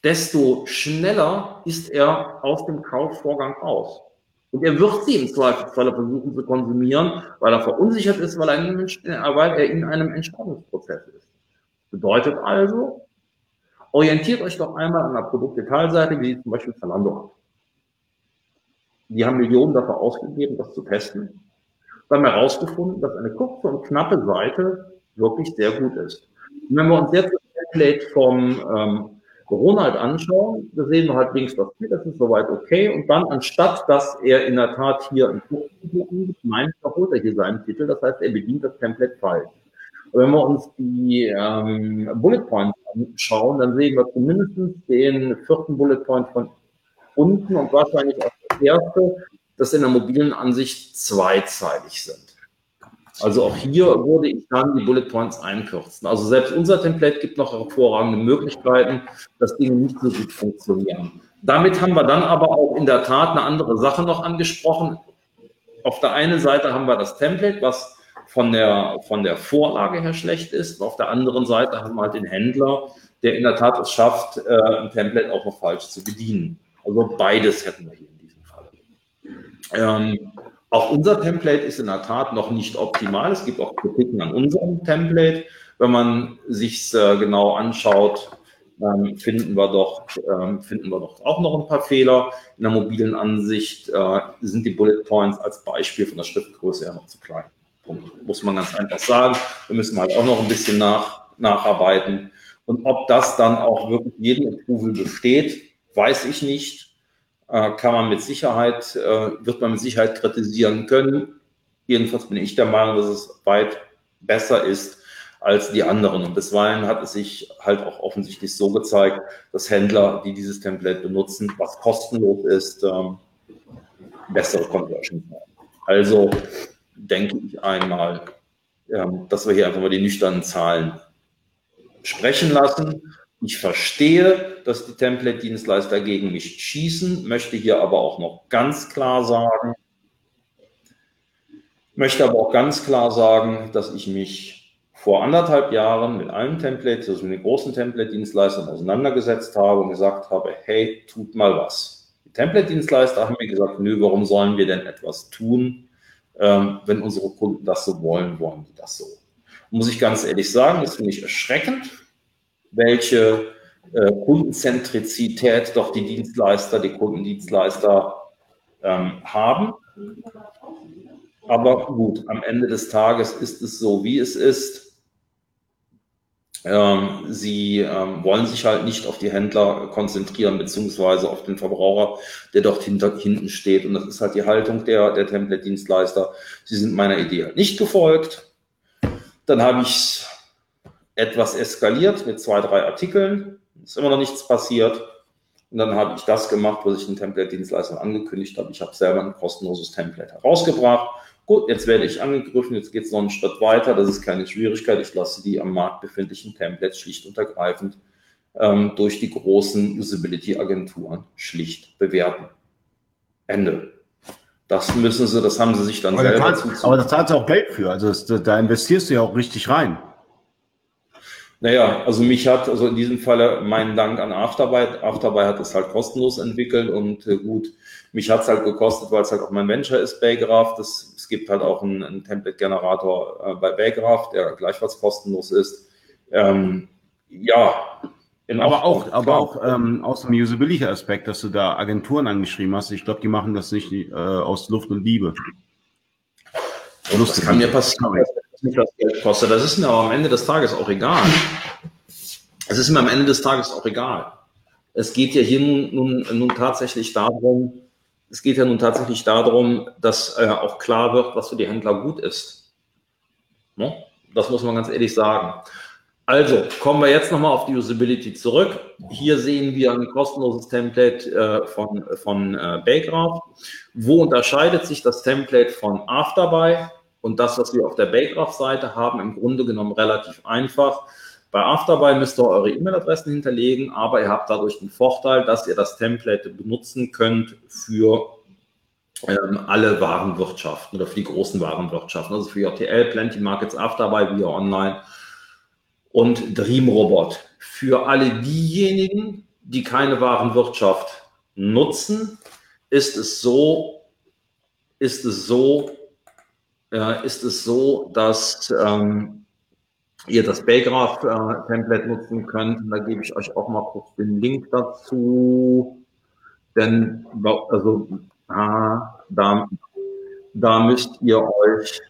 desto schneller ist er aus dem Kaufvorgang aus. Und er wird sie im Zweifelsfall versuchen zu konsumieren, weil er verunsichert ist, weil er, in, einem Entscheidungsprozess ist. Bedeutet also, orientiert euch doch einmal an der Produktdetailseite, wie zum Beispiel Zalando hat. Die haben Millionen dafür ausgegeben, das zu testen. Wir haben herausgefunden, dass eine kurze und knappe Seite wirklich sehr gut ist. Und wenn wir uns jetzt das Template vom ähm, Corona halt anschauen, da sehen wir halt links was geht, das ist soweit okay. Und dann, anstatt dass er in der Tat hier einen Kurztitel angibt, meint, holt er hier seinen Titel. Das heißt, er bedient das Template falsch. Und wenn wir uns die ähm, Bullet Points anschauen, dann sehen wir zumindest den vierten Bullet Point von unten und wahrscheinlich auch das erste, dass in der mobilen Ansicht zweizeilig sind. Also auch hier würde ich dann die Bullet Points einkürzen. Also selbst unser Template gibt noch hervorragende Möglichkeiten, dass Dinge nicht so gut funktionieren. Damit haben wir dann aber auch in der Tat eine andere Sache noch angesprochen. Auf der einen Seite haben wir das Template, was von der, von der Vorlage her schlecht ist. auf der anderen Seite haben wir halt den Händler, der in der Tat es schafft, äh, ein Template auch noch falsch zu bedienen. Also beides hätten wir hier in diesem Fall. Ähm, auch unser Template ist in der Tat noch nicht optimal. Es gibt auch Kritiken an unserem Template. Wenn man sich äh, genau anschaut, ähm, finden wir doch ähm, finden wir doch auch noch ein paar Fehler. In der mobilen Ansicht äh, sind die Bullet Points als Beispiel von der Schriftgröße her noch zu klein. Punkt. Muss man ganz einfach sagen. Wir müssen halt auch noch ein bisschen nach, nacharbeiten. Und ob das dann auch wirklich jeden Approval besteht, weiß ich nicht. Äh, kann man mit Sicherheit, äh, wird man mit Sicherheit kritisieren können. Jedenfalls bin ich der Meinung, dass es weit besser ist als die anderen. Und bisweilen hat es sich halt auch offensichtlich so gezeigt, dass Händler, die dieses Template benutzen, was kostenlos ist, ähm, bessere Conversions haben. Also denke ich einmal, ähm, dass wir hier einfach mal die nüchternen Zahlen sprechen lassen ich verstehe, dass die Template-Dienstleister gegen mich schießen, möchte hier aber auch noch ganz klar sagen, möchte aber auch ganz klar sagen, dass ich mich vor anderthalb Jahren mit allen Templates, also mit den großen Template-Dienstleistern auseinandergesetzt habe und gesagt habe, hey, tut mal was. Die Template-Dienstleister haben mir gesagt, nö, warum sollen wir denn etwas tun? Ähm, wenn unsere Kunden das so wollen, wollen die das so. Muss ich ganz ehrlich sagen, das finde ich erschreckend welche äh, Kundenzentrizität doch die Dienstleister, die Kundendienstleister ähm, haben. Aber gut, am Ende des Tages ist es so, wie es ist. Ähm, sie ähm, wollen sich halt nicht auf die Händler konzentrieren, beziehungsweise auf den Verbraucher, der dort hinter, hinten steht. Und das ist halt die Haltung der, der Template-Dienstleister. Sie sind meiner Idee nicht gefolgt. Dann habe ich etwas eskaliert mit zwei, drei Artikeln. Ist immer noch nichts passiert. Und dann habe ich das gemacht, was ich den Template-Dienstleistern angekündigt habe. Ich habe selber ein kostenloses Template herausgebracht. Gut, jetzt werde ich angegriffen, jetzt geht es noch einen Schritt weiter. Das ist keine Schwierigkeit. Ich lasse die am Markt befindlichen Templates schlicht und ergreifend ähm, durch die großen Usability-Agenturen schlicht bewerten. Ende. Das müssen sie, das haben sie sich dann aber selber da Aber da zahlt sie auch Geld für. Also das, da investierst du ja auch richtig rein. Naja, also mich hat, also in diesem Falle meinen Dank an Afterbyte. Afterbyte hat es halt kostenlos entwickelt und äh, gut, mich hat es halt gekostet, weil es halt auch mein Venture ist, Baygraph. Das, es gibt halt auch einen, einen Template-Generator äh, bei Baygraph, der gleichfalls kostenlos ist. Ähm, ja, aber auch, aber auch ähm, aus dem Usability-Aspekt, dass du da Agenturen angeschrieben hast. Ich glaube, die machen das nicht äh, aus Luft und Liebe. Und das kann mir passieren, mich das Geld kostet. Das ist mir aber am Ende des Tages auch egal. Es ist mir am Ende des Tages auch egal. Es geht ja hier nun, nun, tatsächlich darum, es geht ja nun tatsächlich darum, dass äh, auch klar wird, was für die Händler gut ist. Ne? Das muss man ganz ehrlich sagen. Also kommen wir jetzt nochmal auf die Usability zurück. Hier sehen wir ein kostenloses Template äh, von, von äh, Baygraph. Wo unterscheidet sich das Template von Afterbuy und das, was wir auf der Baygraph-Seite haben? Im Grunde genommen relativ einfach. Bei Afterbuy müsst ihr eure E-Mail-Adressen hinterlegen, aber ihr habt dadurch den Vorteil, dass ihr das Template benutzen könnt für ähm, alle Warenwirtschaften oder für die großen Warenwirtschaften, also für JTL, Plenty Markets, Afterbuy, Via Online und Dreamrobot. Für alle diejenigen, die keine Warenwirtschaft nutzen, ist es so, ist es so, äh, ist es so, dass ähm, ihr das Baygraph-Template äh, nutzen könnt. Und da gebe ich euch auch mal kurz den Link dazu. Denn also, ah, da, da müsst ihr euch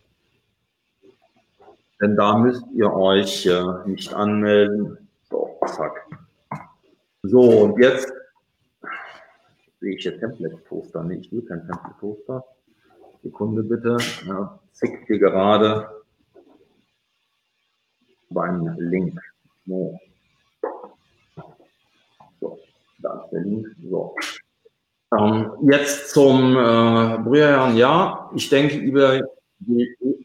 denn da müsst ihr euch äh, nicht anmelden. So, zack. So, und jetzt sehe ich hier Template-Poster. Nee, ich will kein Template-Poster. Sekunde bitte. Ja, zick hier gerade beim Link. So. so, da ist der Link. So. Ähm, jetzt zum äh, Brüherherrn. Ja, ich denke, über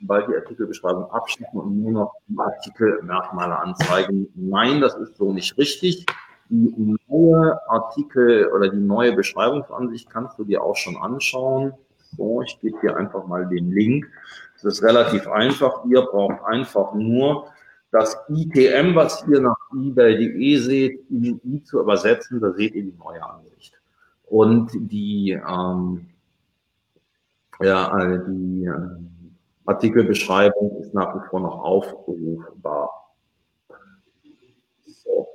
weil die Artikelbeschreibung abschließen und nur noch die Artikelmerkmale anzeigen. Nein, das ist so nicht richtig. Die neue Artikel oder die neue Beschreibungsansicht kannst du dir auch schon anschauen. So, ich gebe dir einfach mal den Link. Es ist relativ einfach. Ihr braucht einfach nur das ITM, was ihr nach eBay.de seht, in I zu übersetzen. Da seht ihr die neue Ansicht. Und die, ähm, ja, die, äh, Artikelbeschreibung ist nach wie vor noch aufrufbar. So.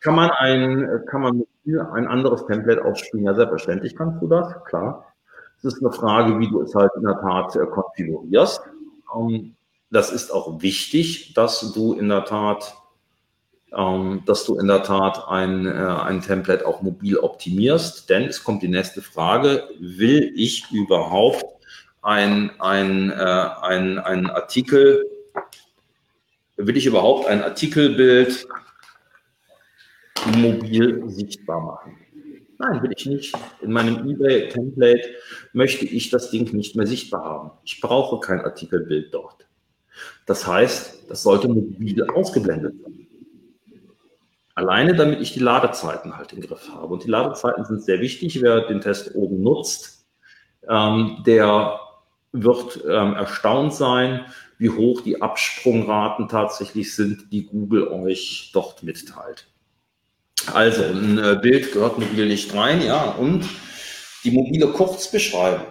Kann man ein, kann man ein anderes Template aufspielen? Ja, selbstverständlich kannst du das, klar. Es ist eine Frage, wie du es halt in der Tat äh, konfigurierst. Ähm, das ist auch wichtig, dass du in der Tat, ähm, dass du in der Tat ein, äh, ein Template auch mobil optimierst, denn es kommt die nächste Frage, will ich überhaupt ein, ein, äh, ein, ein Artikel, will ich überhaupt ein Artikelbild mobil sichtbar machen? Nein, will ich nicht. In meinem eBay-Template möchte ich das Ding nicht mehr sichtbar haben. Ich brauche kein Artikelbild dort. Das heißt, das sollte mobil ausgeblendet werden. Alleine damit ich die Ladezeiten halt im Griff habe. Und die Ladezeiten sind sehr wichtig. Wer den Test oben nutzt, ähm, der wird ähm, erstaunt sein, wie hoch die Absprungraten tatsächlich sind, die Google euch dort mitteilt. Also, ein äh, Bild gehört mobil nicht rein, ja, und die mobile Kurzbeschreibung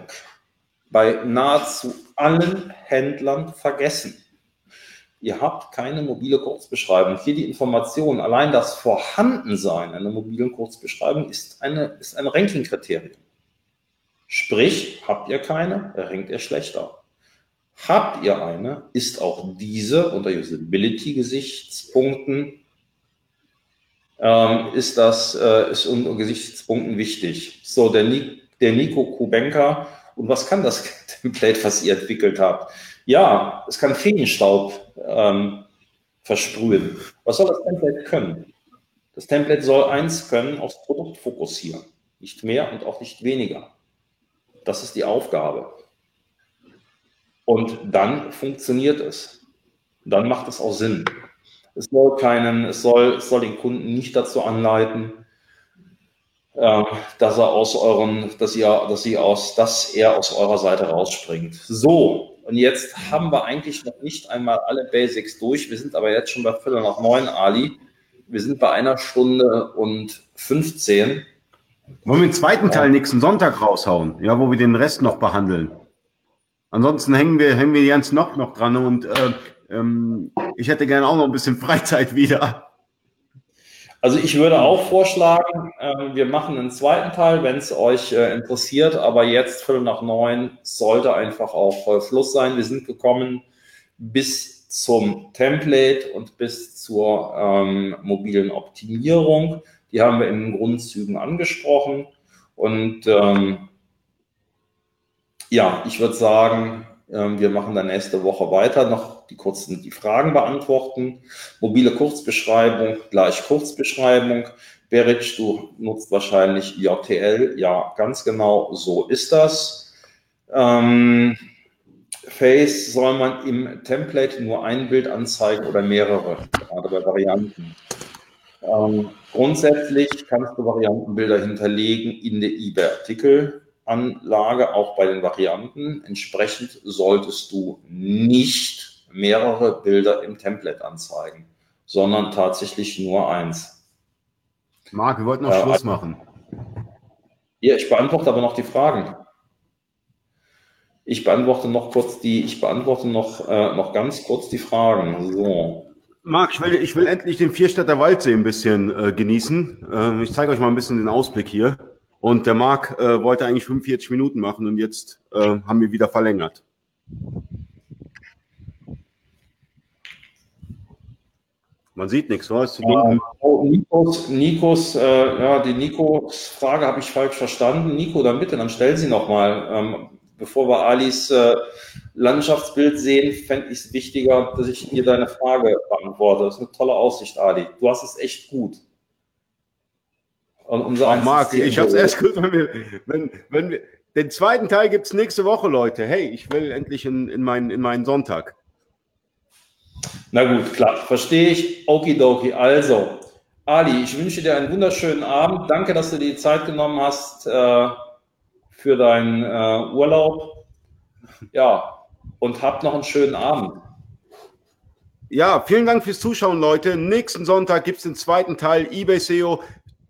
bei nahezu allen Händlern vergessen. Ihr habt keine mobile Kurzbeschreibung. Hier die Information, allein das Vorhandensein einer mobilen Kurzbeschreibung ist, eine, ist ein Ranking-Kriterium. Sprich, habt ihr keine, rankt ihr schlechter. Habt ihr eine, ist auch diese unter Usability-Gesichtspunkten ist das äh, ist unter Gesichtspunkten wichtig. So, der, der Nico Kubenka, und was kann das Template, was ihr entwickelt habt? Ja, es kann Feenstaub ähm, versprühen. Was soll das Template können? Das Template soll eins können, aufs Produkt fokussieren. Nicht mehr und auch nicht weniger. Das ist die Aufgabe. Und dann funktioniert es. Dann macht es auch Sinn. Es soll keinen, es soll, es soll den Kunden nicht dazu anleiten, äh, dass er aus euren, dass ihr, dass sie aus, dass er aus eurer Seite rausspringt. So, Und jetzt haben wir eigentlich noch nicht einmal alle Basics durch. Wir sind aber jetzt schon bei Viertel nach neun, Ali. Wir sind bei einer Stunde und 15. Wollen wir den zweiten Teil nächsten Sonntag raushauen? Ja, wo wir den Rest noch behandeln. Ansonsten hängen wir, hängen wir ganz noch, noch dran und äh, ähm, ich hätte gerne auch noch ein bisschen Freizeit wieder. Also ich würde auch vorschlagen, äh, wir machen einen zweiten Teil, wenn es euch äh, interessiert, aber jetzt Viertel nach neun sollte einfach auch äh, Schluss sein. Wir sind gekommen bis zum Template und bis zur ähm, mobilen Optimierung. Die haben wir in Grundzügen angesprochen. Und ähm, ja, ich würde sagen, ähm, wir machen dann nächste Woche weiter, noch die kurzen die Fragen beantworten. Mobile Kurzbeschreibung, gleich Kurzbeschreibung. Beric, du nutzt wahrscheinlich JTL. Ja, ganz genau, so ist das. Ähm, Face soll man im Template nur ein Bild anzeigen oder mehrere, gerade bei Varianten. Ähm, grundsätzlich kannst du Variantenbilder hinterlegen in der eBay-Artikelanlage, auch bei den Varianten. Entsprechend solltest du nicht mehrere Bilder im Template anzeigen, sondern tatsächlich nur eins. Marc, wir wollten noch äh, Schluss machen. Ja, ich beantworte aber noch die Fragen. Ich beantworte noch kurz die, ich beantworte noch, äh, noch ganz kurz die Fragen. So. Marc, ich will, ich will endlich den Vierstädter Waldsee ein bisschen äh, genießen. Äh, ich zeige euch mal ein bisschen den Ausblick hier. Und der Marc äh, wollte eigentlich 45 Minuten machen und jetzt äh, haben wir wieder verlängert. Man sieht nichts, oder? Ist zu dunkel. Oh, Nikos, Nikos äh, ja, die Nikos Frage habe ich falsch verstanden. Nico, dann bitte, dann stellen Sie nochmal. Ähm, bevor wir Alis äh, Landschaftsbild sehen, fände ich es wichtiger, dass ich dir deine Frage beantworte. Das ist eine tolle Aussicht, Ali. Du hast es echt gut. Und unser Ach, Marc, ich habe es erst gut, wenn wir, wenn, wenn wir, den zweiten Teil gibt es nächste Woche, Leute. Hey, ich will endlich in, in, meinen, in meinen Sonntag. Na gut, klar, verstehe ich. Okidoki. Also, Ali, ich wünsche dir einen wunderschönen Abend. Danke, dass du dir die Zeit genommen hast. Äh, für deinen äh, Urlaub. Ja, und habt noch einen schönen Abend. Ja, vielen Dank fürs Zuschauen, Leute. Nächsten Sonntag gibt es den zweiten Teil eBay SEO.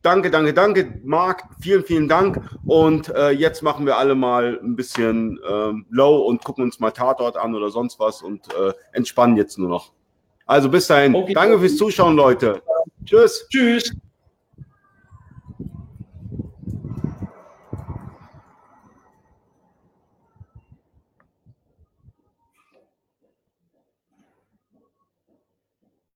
Danke, danke, danke, Marc. Vielen, vielen Dank. Und äh, jetzt machen wir alle mal ein bisschen ähm, low und gucken uns mal Tatort an oder sonst was und äh, entspannen jetzt nur noch. Also bis dahin. Okay, danke fürs Zuschauen, Leute. Tschüss. Tschüss.